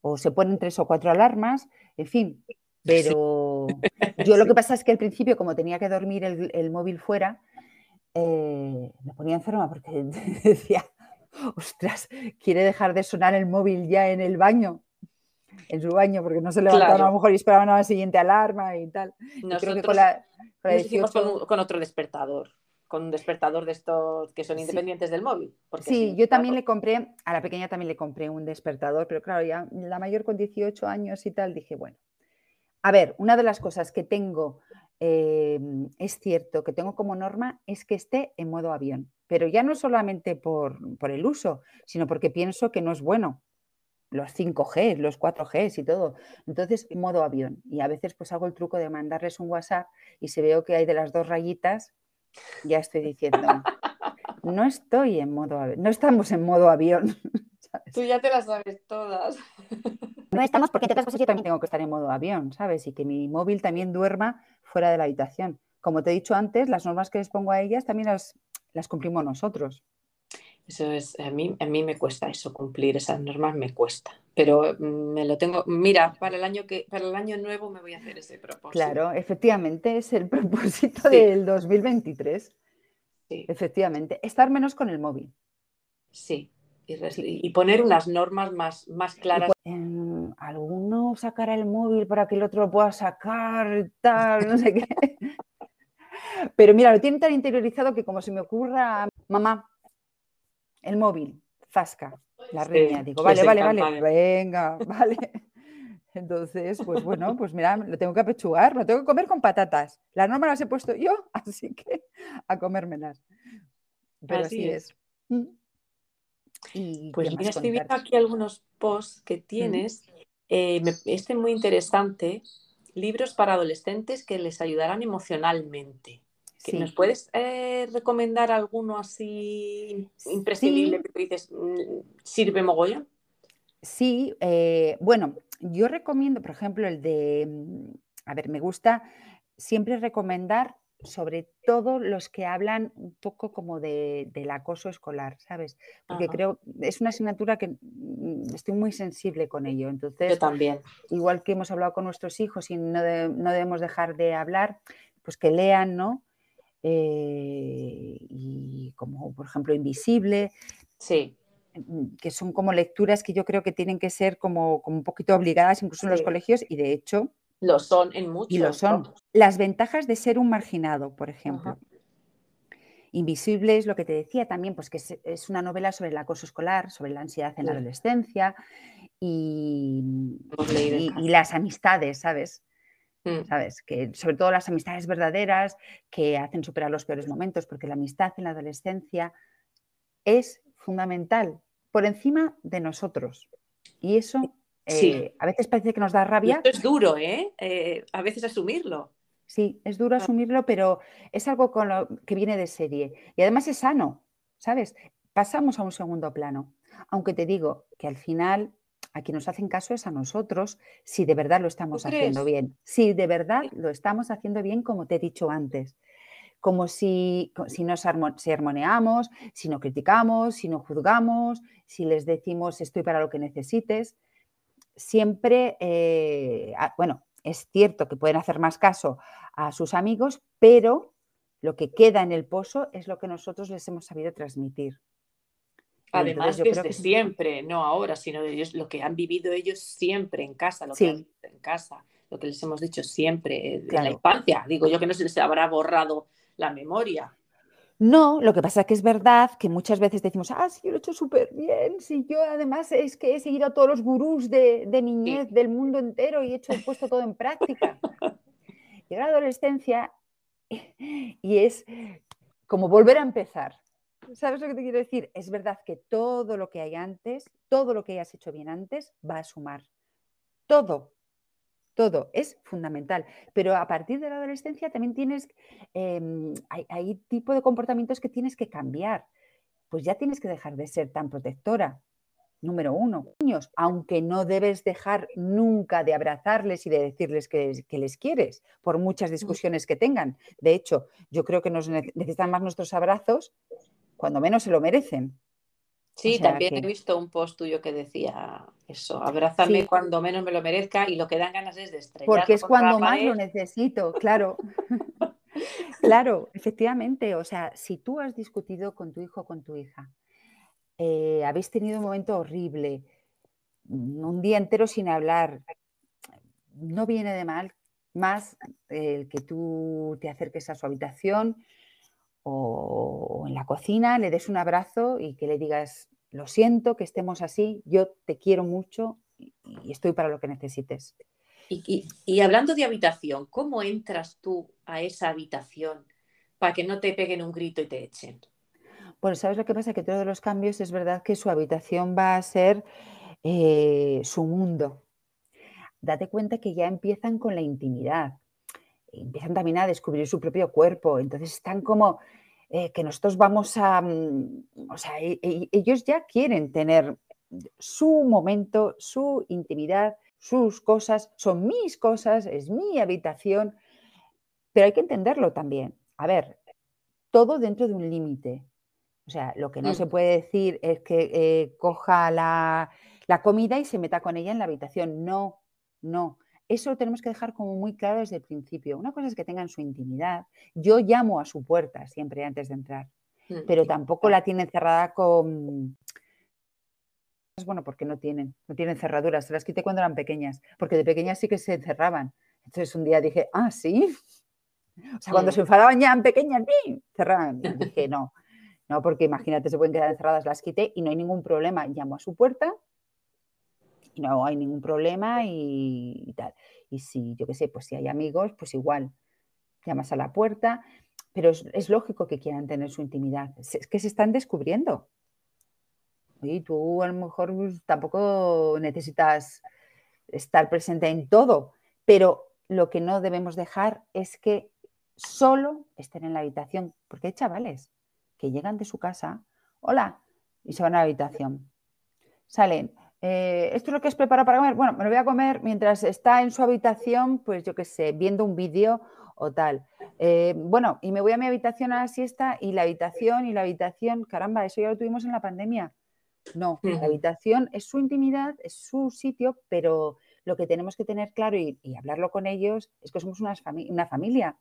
O se ponen tres o cuatro alarmas, en fin. Pero yo lo que pasa es que al principio, como tenía que dormir el, móvil fuera, eh, me ponía enferma porque decía, ostras, quiere dejar de sonar el móvil ya en el baño, en su baño, porque no se levantaban a lo mejor y esperaban a la siguiente alarma y tal. Nosotros creo que con, con otro despertador con un despertador de estos que son independientes del móvil. sí, yo también le compré, a la pequeña también le compré un despertador, pero claro, ya la mayor con 18 años y tal, dije, bueno, a ver, una de las cosas que tengo, eh, es cierto, que tengo como norma, es que esté en modo avión, pero ya no solamente por, por el uso, sino porque pienso que no es bueno los 5G, los 4G y todo. Entonces, modo avión. Y a veces pues hago el truco de mandarles un WhatsApp y si veo que hay de las dos rayitas, ya estoy diciendo, no estoy en modo avión, no estamos en modo avión. Tú ya te las sabes todas. No estamos porque otras cosas yo también tengo que estar en modo avión, ¿sabes? Y que mi móvil también duerma fuera de la habitación. Como te he dicho antes, las normas que les pongo a ellas también las, las cumplimos nosotros. Eso es, a mí, a mí me cuesta eso, cumplir esas normas me cuesta. Pero mm, me lo tengo, mira, para el año que, para el año nuevo me voy a hacer ese propósito. Claro, efectivamente, es el propósito del 2023. Sí. Efectivamente, estar menos con el móvil. Sí, y, poner unas normas más, más claras. alguno sacará el móvil para que el otro lo pueda sacar, tal, no sé qué. Pero mira, lo tienen tan interiorizado que como se me ocurra, mamá, el móvil, Zasca, la reina. Digo, vale, vale, vale, venga, vale. Entonces, pues bueno, pues mira, lo tengo que apechugar, lo tengo que comer con patatas. Las normas las he puesto yo, así que a comérmelas. Pero así, es. Mm. pues mira, estoy viendo aquí algunos posts que tienes. Eh, este muy interesante, libros para adolescentes que les ayudarán emocionalmente. ¿Nos puedes eh, recomendar alguno así imprescindible que dices, mm, sirve mogollón? Sí, eh, bueno, yo recomiendo, por ejemplo, el de, mm, a ver, me gusta siempre recomendar sobre todo los que hablan un poco como de, del acoso escolar, ¿sabes? Porque creo, es una asignatura que mm, estoy muy sensible con ello. Entonces, yo también. Igual que hemos hablado con nuestros hijos y no, no debemos dejar de hablar, pues que lean, ¿no? Eh, y como por ejemplo Invisible. Sí. Mm, que son como lecturas que yo creo que tienen que ser como, como un poquito obligadas incluso en los colegios y de hecho... Lo son en muchos. Y lo son. Las ventajas de ser un marginado, por ejemplo. Invisible es lo que te decía también, pues que es, una novela sobre el acoso escolar, sobre la ansiedad en la adolescencia y, y, las amistades, ¿sabes? Mm. ¿sabes? Que sobre todo las amistades verdaderas que hacen superar los peores momentos, porque la amistad en la adolescencia es fundamental por encima de nosotros. Y eso eh, a veces parece que nos da rabia. es duro, ¿eh? ¿eh? A veces asumirlo. Sí, es duro asumirlo, pero es algo con lo que viene de serie. Y además es sano, ¿sabes? Pasamos a un segundo plano. Aunque te digo que al final a quien nos hacen caso es a nosotros si de verdad lo estamos haciendo bien. Si de verdad lo estamos haciendo bien, como te he dicho antes. Como si, si nos si armoneamos, si no criticamos, si no juzgamos, si les decimos estoy para lo que necesites. Siempre, eh, bueno, es cierto que pueden hacer más caso a sus amigos, pero lo que queda en el pozo es lo que nosotros les hemos sabido transmitir. Además, desde siempre, no ahora, sino de ellos, lo que han vivido ellos siempre en casa, lo que han vivido en casa, lo que les hemos dicho siempre en la infancia. Digo yo que no se les habrá borrado la memoria. No, lo que pasa es que es verdad que muchas veces decimos, ah, sí, yo lo he hecho súper bien, sí, yo además es que he seguido a todos los gurús de, niñez del mundo entero y he hecho, he puesto todo en práctica. Llega la adolescencia y es como volver a empezar. ¿Sabes lo que te quiero decir? Es verdad que todo lo que hay antes, todo lo que hayas hecho bien antes, va a sumar. Todo, todo es fundamental. Pero a partir de la adolescencia también tienes, em, hay, hay tipo de comportamientos que tienes que cambiar. Pues ya tienes que dejar de ser tan protectora. Número uno, niños, aunque no debes dejar nunca de abrazarles y de decirles que, que, les quieres, por muchas discusiones que tengan. De hecho, yo creo que nos necesitan más nuestros abrazos cuando menos se lo merecen. Sí, también he visto un post tuyo que decía eso, abrázame cuando menos me lo merezca y lo que dan ganas es de estrellar. Porque es cuando más lo necesito, claro. claro, efectivamente. O sea, si tú has discutido con tu hijo o con tu hija, eh, habéis tenido un momento horrible, un día entero sin hablar, no viene de mal más el que tú te acerques a su habitación, o, en la cocina, le des un abrazo y que le digas, lo siento que estemos así, yo te quiero mucho y, estoy para lo que necesites. Y, hablando de habitación, ¿cómo entras tú a esa habitación para que no te peguen un grito y te echen? Bueno, ¿sabes lo que pasa? Que todos los cambios es verdad que su habitación va a ser eh, su mundo. Date cuenta que ya empiezan con la intimidad empiezan también a descubrir su propio cuerpo. Entonces están como eh, que nosotros vamos a, mm, o sea, e, e, ellos ya quieren tener su momento, su intimidad, sus cosas, son mis cosas, es mi habitación, pero hay que entenderlo también. A ver, todo dentro de un límite. O sea, lo que no se puede decir es que eh, coja la, la comida y se meta con ella en la habitación. No, no. Eso lo tenemos que dejar como muy claro desde el principio. Una cosa es que tengan su intimidad. Yo llamo a su puerta siempre antes de entrar, mm, pero tampoco la tienen cerrada con... Bueno, porque no tienen, no tienen cerraduras. Se las quité cuando eran pequeñas, porque de pequeñas sí que se cerraban. Entonces un día dije, ah, sí. O sea, cuando se enfadaban ya en pequeñas, cerraban. Y dije, no, no, porque imagínate, se pueden quedar encerradas, las quité y no hay ningún problema. Llamo a su puerta no hay ningún problema y, tal. Y si, yo qué sé, pues si hay amigos, pues igual, llamas a la puerta, pero es, lógico que quieran tener su intimidad. Es que se están descubriendo. Y tú a lo mejor pues, tampoco necesitas estar presente en todo, pero lo que no debemos dejar es que solo estén en la habitación, porque hay chavales que llegan de su casa, hola, y se van a la habitación. Salen, eh, ¿esto es lo que es preparado para comer? Bueno, me lo voy a comer mientras está en su habitación, pues yo qué sé, viendo un vídeo o tal. Eh, bueno, y me voy a mi habitación a la siesta y la habitación y la habitación, caramba, eso ya lo tuvimos en la pandemia. No, la habitación es su intimidad, es su sitio, pero lo que tenemos que tener claro y, hablarlo con ellos es que somos una, una familia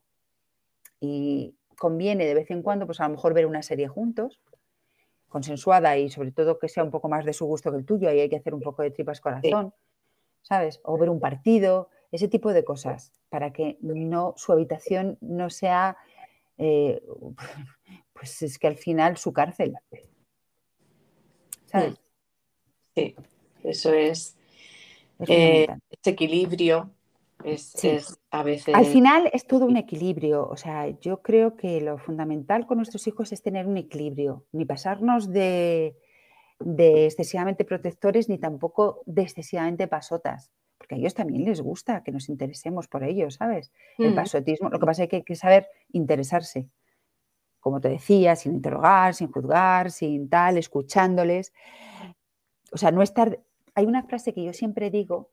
y conviene de vez en cuando, pues a lo mejor ver una serie juntos, consensuada y sobre todo que sea un poco más de su gusto que el tuyo, ahí hay que hacer un poco de tripas corazón, ¿sabes? O ver un partido, ese tipo de cosas, para que no su habitación no sea, eh, pues es que al final su cárcel. ¿Sabes? Sí, eso es, eh, ese equilibrio es, a veces... Al final es todo un equilibrio. O sea, yo creo que lo fundamental con nuestros hijos es tener un equilibrio, ni pasarnos de, excesivamente protectores ni tampoco de excesivamente pasotas. Porque a ellos también les gusta que nos interesemos por ellos, ¿sabes? El mm. pasotismo, lo que pasa es que hay que saber interesarse. Como te decía, sin interrogar, sin juzgar, sin tal, escuchándoles. O sea, no estar. Hay una frase que yo siempre digo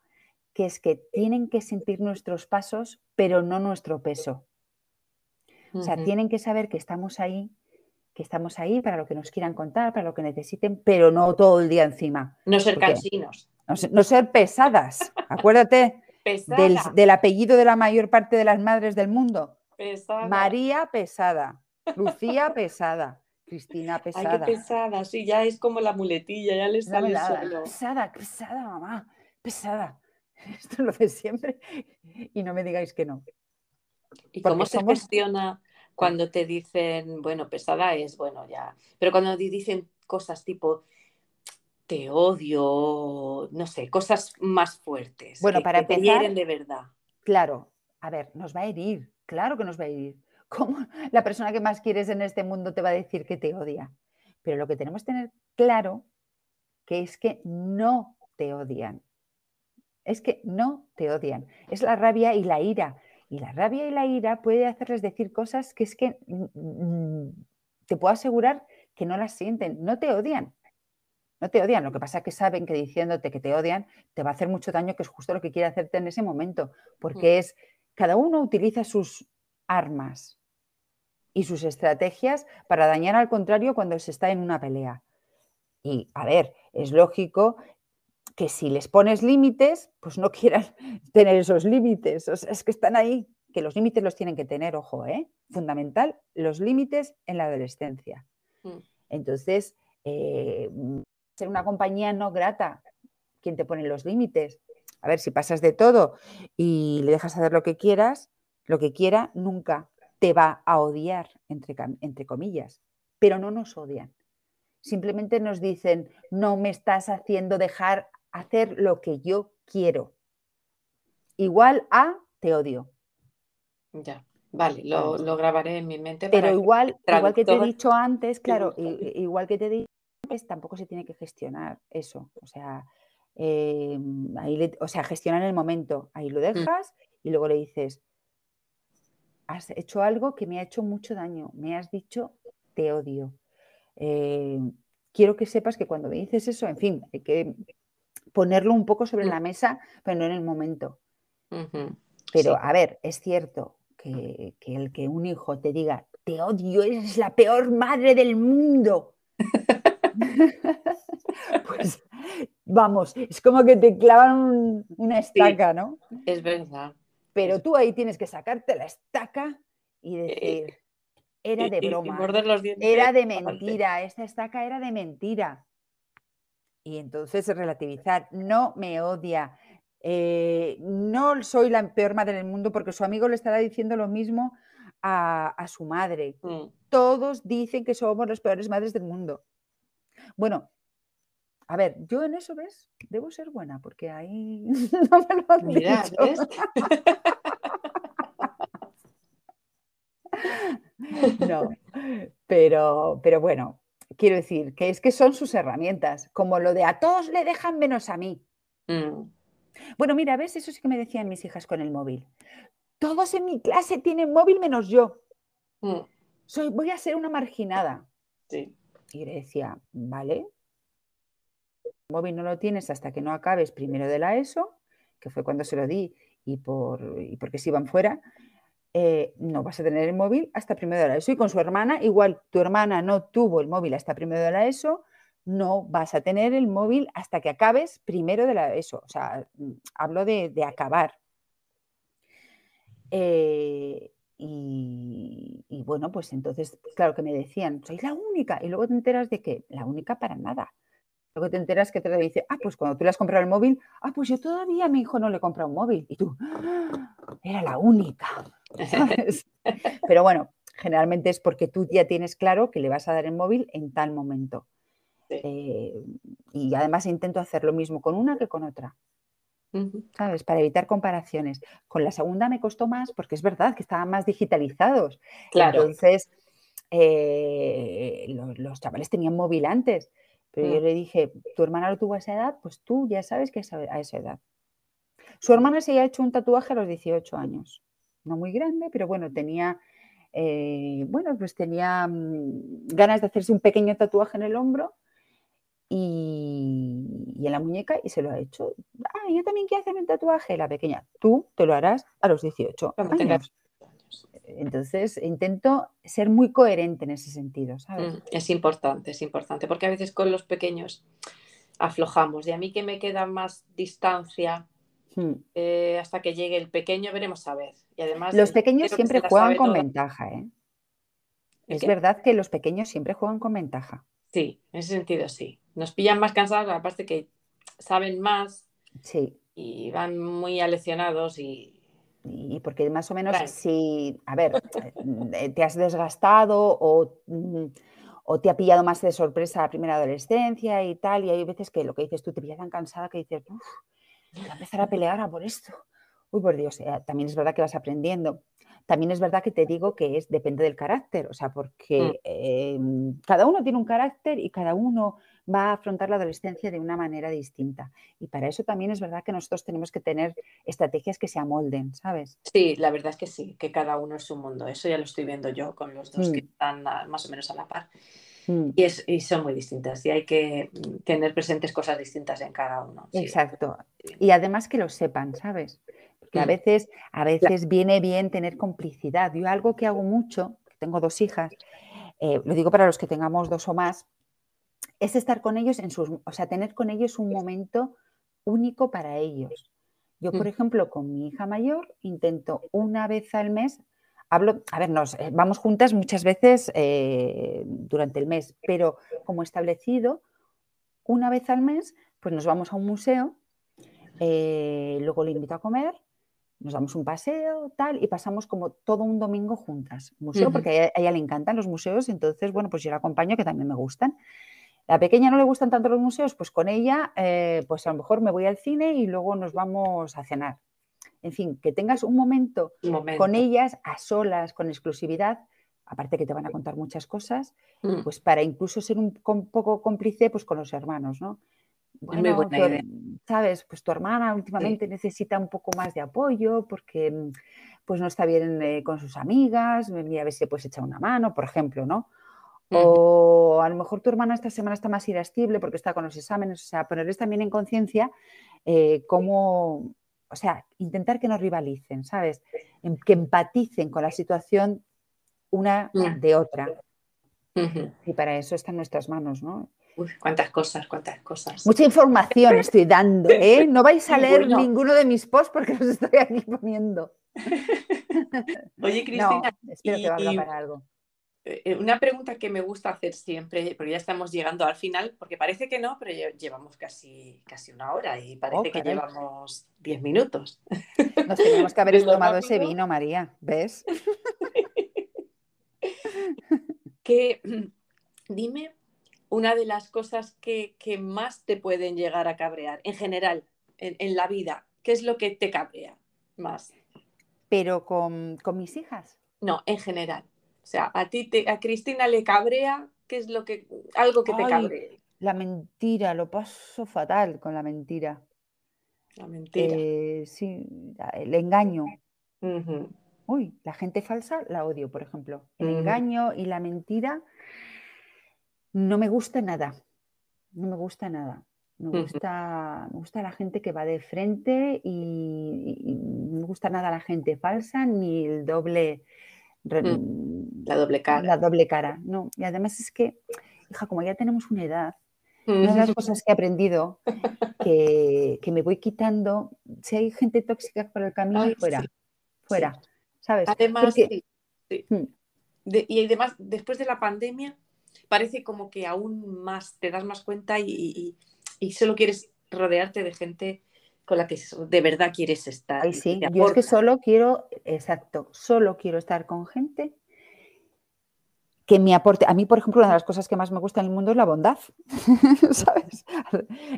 que es que tienen que sentir nuestros pasos, pero no nuestro peso. O sea, tienen que saber que estamos ahí, que estamos ahí para lo que nos quieran contar, para lo que necesiten, pero no todo el día encima. No ser cansinos. No, ser pesadas. Acuérdate del, apellido de la mayor parte de las madres del mundo. María pesada, Lucía pesada, Cristina pesada. Ay, qué pesada, sí, ya es como la muletilla, ya les sale solo. Pesada, pesada, mamá, pesada. Esto lo de siempre y no me digáis que no. ¿Y cómo se gestiona cuando te dicen, bueno, pesada es, bueno, ya, pero cuando te dicen cosas tipo, te odio, no sé, cosas más fuertes. Bueno, para que empezar, de verdad. Claro, a ver, nos va a herir, claro que nos va a herir. ¿Cómo la persona que más quieres en este mundo te va a decir que te odia? Pero lo que tenemos que tener claro que es que no te odian, es que no te odian. Es la rabia y la ira. Y la rabia y la ira puede hacerles decir cosas que es que mm, mm, te puedo asegurar que no las sienten, no te odian. No te odian, lo que pasa es que saben que diciéndote que te odian te va a hacer mucho daño, que es justo lo que quiere hacerte en ese momento, porque mm. es, cada uno utiliza sus armas y sus estrategias para dañar al contrario cuando se está en una pelea. Y a ver, es lógico que si les pones límites, pues no quieran tener esos límites. es que están ahí, que los límites los tienen que tener, ojo, ¿eh? Fundamental, los límites en la adolescencia. Mm. Entonces, eh, ser una compañía no grata, quien te pone los límites. A ver, si pasas de todo y le dejas hacer lo que quieras, lo que quiera, nunca te va a odiar, entre, entre comillas, pero no nos odian. Simplemente nos dicen, no me estás haciendo dejar hacer lo que yo quiero. Igual a te odio. Ya, vale, lo, grabaré en mi mente. Pero igual, igual que te he dicho antes, claro, igual que te he dicho antes, tampoco se tiene que gestionar eso. O sea, em, ahí o sea, gestionar el momento. Ahí lo mm. dejas y luego le dices, has hecho algo que me ha hecho mucho daño, me has dicho te odio. Em, quiero que sepas que cuando me dices eso, en fin, hay que ponerlo un poco sobre mm. la mesa, pero no en el momento. Pero a ver, es cierto que, el que un hijo te diga, te odio, eres la peor madre del mundo, pues vamos, es como que te clavan una estaca, ¿no? Es verdad. Pero tú ahí tienes que sacarte la estaca y Eh, decir, era de Y- y- y broma, morder los dientes era de mentira, esta estaca era de mentira. Y entonces relativizar, no me odia, eh, no soy la peor madre del mundo porque su amigo le estará diciendo lo mismo a, a su madre. Mm. Todos dicen que somos las peores madres del mundo. Bueno, a ver, yo en eso, ¿ves? Debo ser buena porque ahí no me lo han dicho. ¿ves? No, pero, pero bueno, quiero decir que es que son sus herramientas, como lo de a todos le dejan menos a mí. Mm. Bueno, mira, ¿ves? Eso sí que me decían mis hijas con el móvil. Todos en mi clase tienen móvil menos yo. Mm. Soy, voy a ser una marginada. Sí. Y le decía, vale, el móvil no lo tienes hasta que no acabes primero de la ESO, que fue cuando se lo di y, por, y porque se iban fuera, eh, no vas a tener el móvil hasta primero de la ESO. Y con su hermana, igual, tu hermana no tuvo el móvil hasta primero de la ESO, no vas a tener el móvil hasta que acabes primero de la ESO. O sea, mm, hablo de, de acabar. Eh, y, y bueno, pues entonces, claro que me decían, soy la única. Y luego te enteras de que la única para nada. Luego te enteras que te dice, ah, pues cuando tú le has comprado el móvil, ah, pues yo todavía a mi hijo no le he comprado un móvil. Y tú, "Ah, era la única. ¿sabes? Pero bueno, generalmente es porque tú ya tienes claro que le vas a dar el móvil en tal momento. Sí. Eh, y además intento hacer lo mismo con una que con otra. ¿sabes? Para evitar comparaciones. Con la segunda me costó más porque es verdad que estaban más digitalizados. Claro. Entonces, eh, lo- los, chavales tenían móvil antes, pero yo Mm. le dije, tu hermana lo tuvo a esa edad, pues tú ya sabes que es a esa edad. Su hermana se había hecho un tatuaje a los 18 años. No muy grande, pero bueno, tenía, eh, bueno, pues tenía mm, ganas de hacerse un pequeño tatuaje en el hombro y, y en la muñeca y se lo ha hecho. Ah, yo también quiero hacerme un tatuaje, la pequeña. Tú te lo harás a los 18 Cuando tengas años. Entonces, intento ser muy coherente en ese sentido, ¿sabes? Mm, Es importante, es importante, porque a veces con los pequeños aflojamos. Y a mí que me queda más distancia Mm. eh, hasta que llegue el pequeño, veremos a ver. Y además, Los pequeños siempre juegan con toda- ventaja, ¿eh? ¿El Es qué? verdad que los pequeños siempre juegan con ventaja. Sí, en ese sentido sí. Nos pillan más cansados, aparte que saben más Sí. y van muy aleccionados y Y porque más o menos si, a ver, eh, te has desgastado o, mm, o te ha pillado más de sorpresa la primera adolescencia y tal, y hay veces que lo que dices tú te pillas tan cansada que dices, uff, voy a empezar a pelear a por esto. Uy, por Dios, eh, también es verdad que vas aprendiendo. También es verdad que te digo que es depende del carácter, o sea, porque eh, cada uno tiene un carácter y cada uno va a afrontar la adolescencia de una manera distinta. Y para eso también es verdad que nosotros tenemos que tener estrategias que se amolden, ¿sabes? sí, la verdad es que sí, que cada uno es su mundo. Eso ya lo estoy viendo yo con los dos que Mm. están a- más o menos a la par. Mm, Y, es, y son muy distintas y hay que mm, tener presentes cosas distintas en cada uno. sí. Exacto. Y además que lo sepan, ¿sabes? Porque a Mm. veces, a veces viene bien tener complicidad. Yo algo que hago mucho, que tengo dos hijas, eh, lo digo para los que tengamos dos o más, es estar con ellos en sus, o sea, tener con ellos un momento único para ellos. Yo, por Mm. ejemplo, con mi hija mayor, intento una vez al mes, hablo, a ver, nos eh, vamos juntas muchas veces eh, durante el mes, pero como establecido, una vez al mes, pues nos vamos a un museo, eh, luego le invito a comer, nos damos un paseo, tal, y pasamos como todo un domingo juntas. Museo, porque a ella, a ella le encantan los museos, entonces, bueno, pues yo la acompaño, que también me gustan. La pequeña no le gustan tanto los museos, pues con ella, eh, pues a lo mejor me voy al cine y luego nos vamos a cenar. En fin, que tengas un momento Un momento. con ellas a solas, con exclusividad, aparte que te van a contar muchas cosas, Mm, pues para incluso ser un poco cómplice pues con los hermanos, ¿no? muy Bueno, buena idea. sabes, pues tu hermana últimamente necesita un poco más de apoyo porque pues no está bien eh, con sus amigas, mira a ver si le puedes echar una mano, por ejemplo, ¿no? O a lo mejor tu hermana esta semana está más irascible porque está con los exámenes, o sea, ponerles también en conciencia eh, cómo, o sea, intentar que no rivalicen, ¿sabes? Que empaticen con la situación una de otra. Y para eso están nuestras manos, ¿no? Uy, cuántas cosas, cuántas cosas. Mucha información estoy dando, ¿eh? No vais a leer ninguno de mis posts porque los estoy aquí poniendo. Oye, Cristina. espero que valga para algo. Eh, eh, una pregunta que me gusta hacer siempre, porque ya estamos llegando al final, porque parece que no, pero llevamos casi, casi una hora y parece oh, que llevamos diez minutos. Nos teníamos que haber tomado ese vino, María, ¿ves? que dime una de las cosas que, más te pueden llegar a cabrear en general, en, la vida. ¿Qué es lo que te cabrea más? Pero con, con mis hijas. No, en general. O sea, a ti, te, a Cristina le cabrea, ¿qué es lo que, algo que te cabrea? La mentira, lo paso fatal con la mentira. La mentira. Eh, sí, el engaño. Uy, la gente falsa la odio, por ejemplo. El engaño y la mentira no me gusta nada. No me gusta nada. Me gusta, me gusta la gente que va de frente y, no me gusta nada la gente falsa ni el doble. La doble cara. La doble cara, no. Y además es que, hija, como ya tenemos una edad, una de las cosas que he aprendido que, me voy quitando, si hay gente tóxica por el camino, fuera, fuera, ¿sabes? Además, mm. y además, después de la pandemia, parece como que aún más te das más cuenta y, y solo quieres rodearte de gente con la que de verdad quieres estar. Ay, sí, yo es que solo quiero, exacto, solo quiero estar con gente que me aporte. A mí, por ejemplo, una de las cosas que más me gusta en el mundo es la bondad, ¿sabes?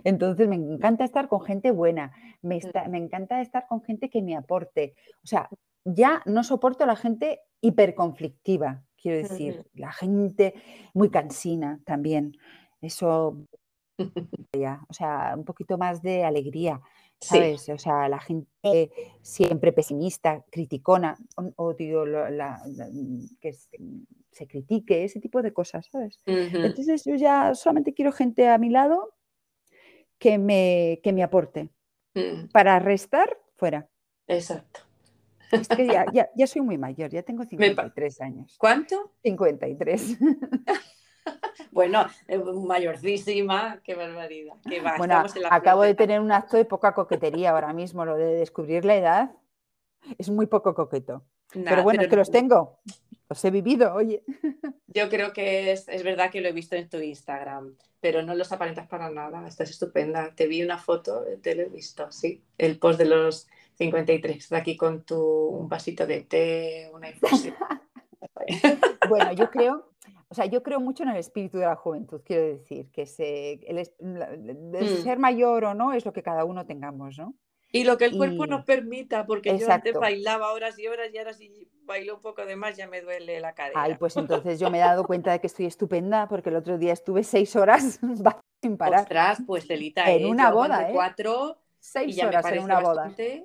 Entonces, me encanta estar con gente buena, me, mm. me encanta estar con gente que me aporte. O sea, ya no soporto a la gente hiperconflictiva, quiero decir, la gente muy cansina también. Eso, o sea, un poquito más de alegría. ¿sabes? O sea, la gente siempre pesimista, criticona, odio la, que se, critique, ese tipo de cosas, ¿sabes? Entonces yo ya solamente quiero gente a mi lado que me, que me aporte. Mm. Para restar, fuera. Exacto. Es que ya, ya, ya, soy muy mayor, ya tengo 53 años. ¿Cuánto? 53. Bueno, mayorcísima, qué barbaridad. bueno, acabo de tener un acto de poca coquetería ahora mismo, lo de descubrir la edad. Es muy poco coqueto. pero bueno, es que los tengo. Los he vivido, oye. Yo creo que es, verdad que lo he visto en tu Instagram, pero no los aparentas para nada. Estás estupenda. Te vi una foto, te lo he visto, sí. El post de los 53, de aquí con tu un vasito de té, una infusión. bueno, yo creo o sea, yo creo mucho en el espíritu de la juventud, quiero decir, que se, el, mm. ser mayor o no es lo que cada uno tengamos, ¿no? Y lo que el cuerpo nos permita, porque yo antes bailaba horas y horas y ahora si bailo un poco de más ya me duele la cadera. Ay, pues entonces yo me he dado cuenta de que estoy estupenda porque el otro día estuve seis horas sin parar. Ostras, pues delita, En ¿eh? una boda, ¿eh? Cuatro seis horas en una boda. Sí,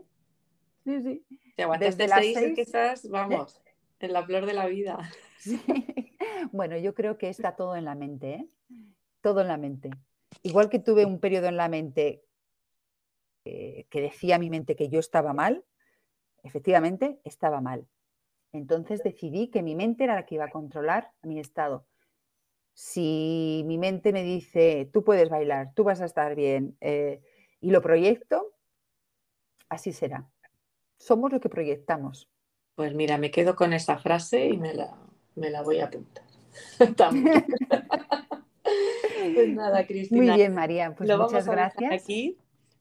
sí. Te aguantaste seis, seis, quizás, vamos, en la flor de la vida. Bueno, yo creo que está todo en la mente, ¿eh? Todo en la mente. Igual que tuve un periodo en la mente que decía a mi mente que yo estaba mal, efectivamente estaba mal. Entonces decidí que mi mente era la que iba a controlar mi estado. Si mi mente me dice, tú puedes bailar, tú vas a estar bien, eh, y lo proyecto, así será. Somos lo que proyectamos. Pues mira, me quedo con esa frase y me la, me la voy a apuntar. pues nada, Cristina. Muy bien, María. Pues muchas gracias. Aquí,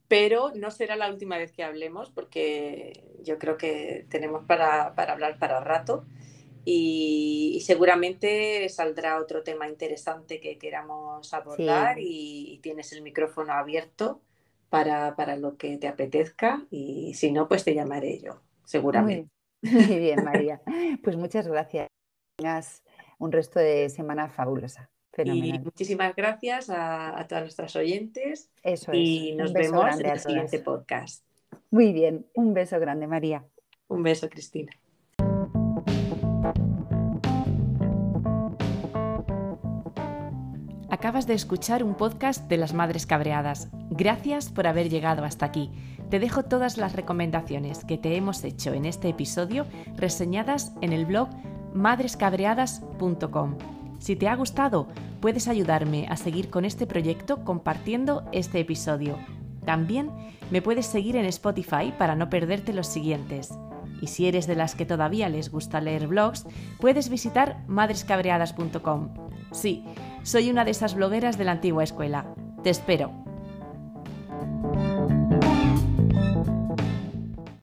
pero no será la última vez que hablemos porque yo creo que tenemos para, hablar para rato. Y, seguramente saldrá otro tema interesante que queramos abordar y, tienes el micrófono abierto para, lo que te apetezca y si no, pues te llamaré yo, seguramente. Muy, bien, María. Pues muchas gracias tengas un resto de semana fabulosa. Y muchísimas gracias a, todas nuestras oyentes. Eso es. Y nos vemos en el siguiente podcast. Muy bien, un beso grande, María. Un beso, Cristina. Acabas de escuchar un podcast de las Madres Cabreadas. Gracias por haber llegado hasta aquí. Te dejo todas las recomendaciones que te hemos hecho en este episodio reseñadas en el blog madrescabreadas.com Si te ha gustado, puedes ayudarme a seguir con este proyecto compartiendo este episodio. También me puedes seguir en Spotify para no perderte los siguientes. Y si eres de las que todavía les gusta leer blogs, puedes visitar madrescabreadas.com. Sí, soy una de esas blogueras de la antigua escuela. Te espero.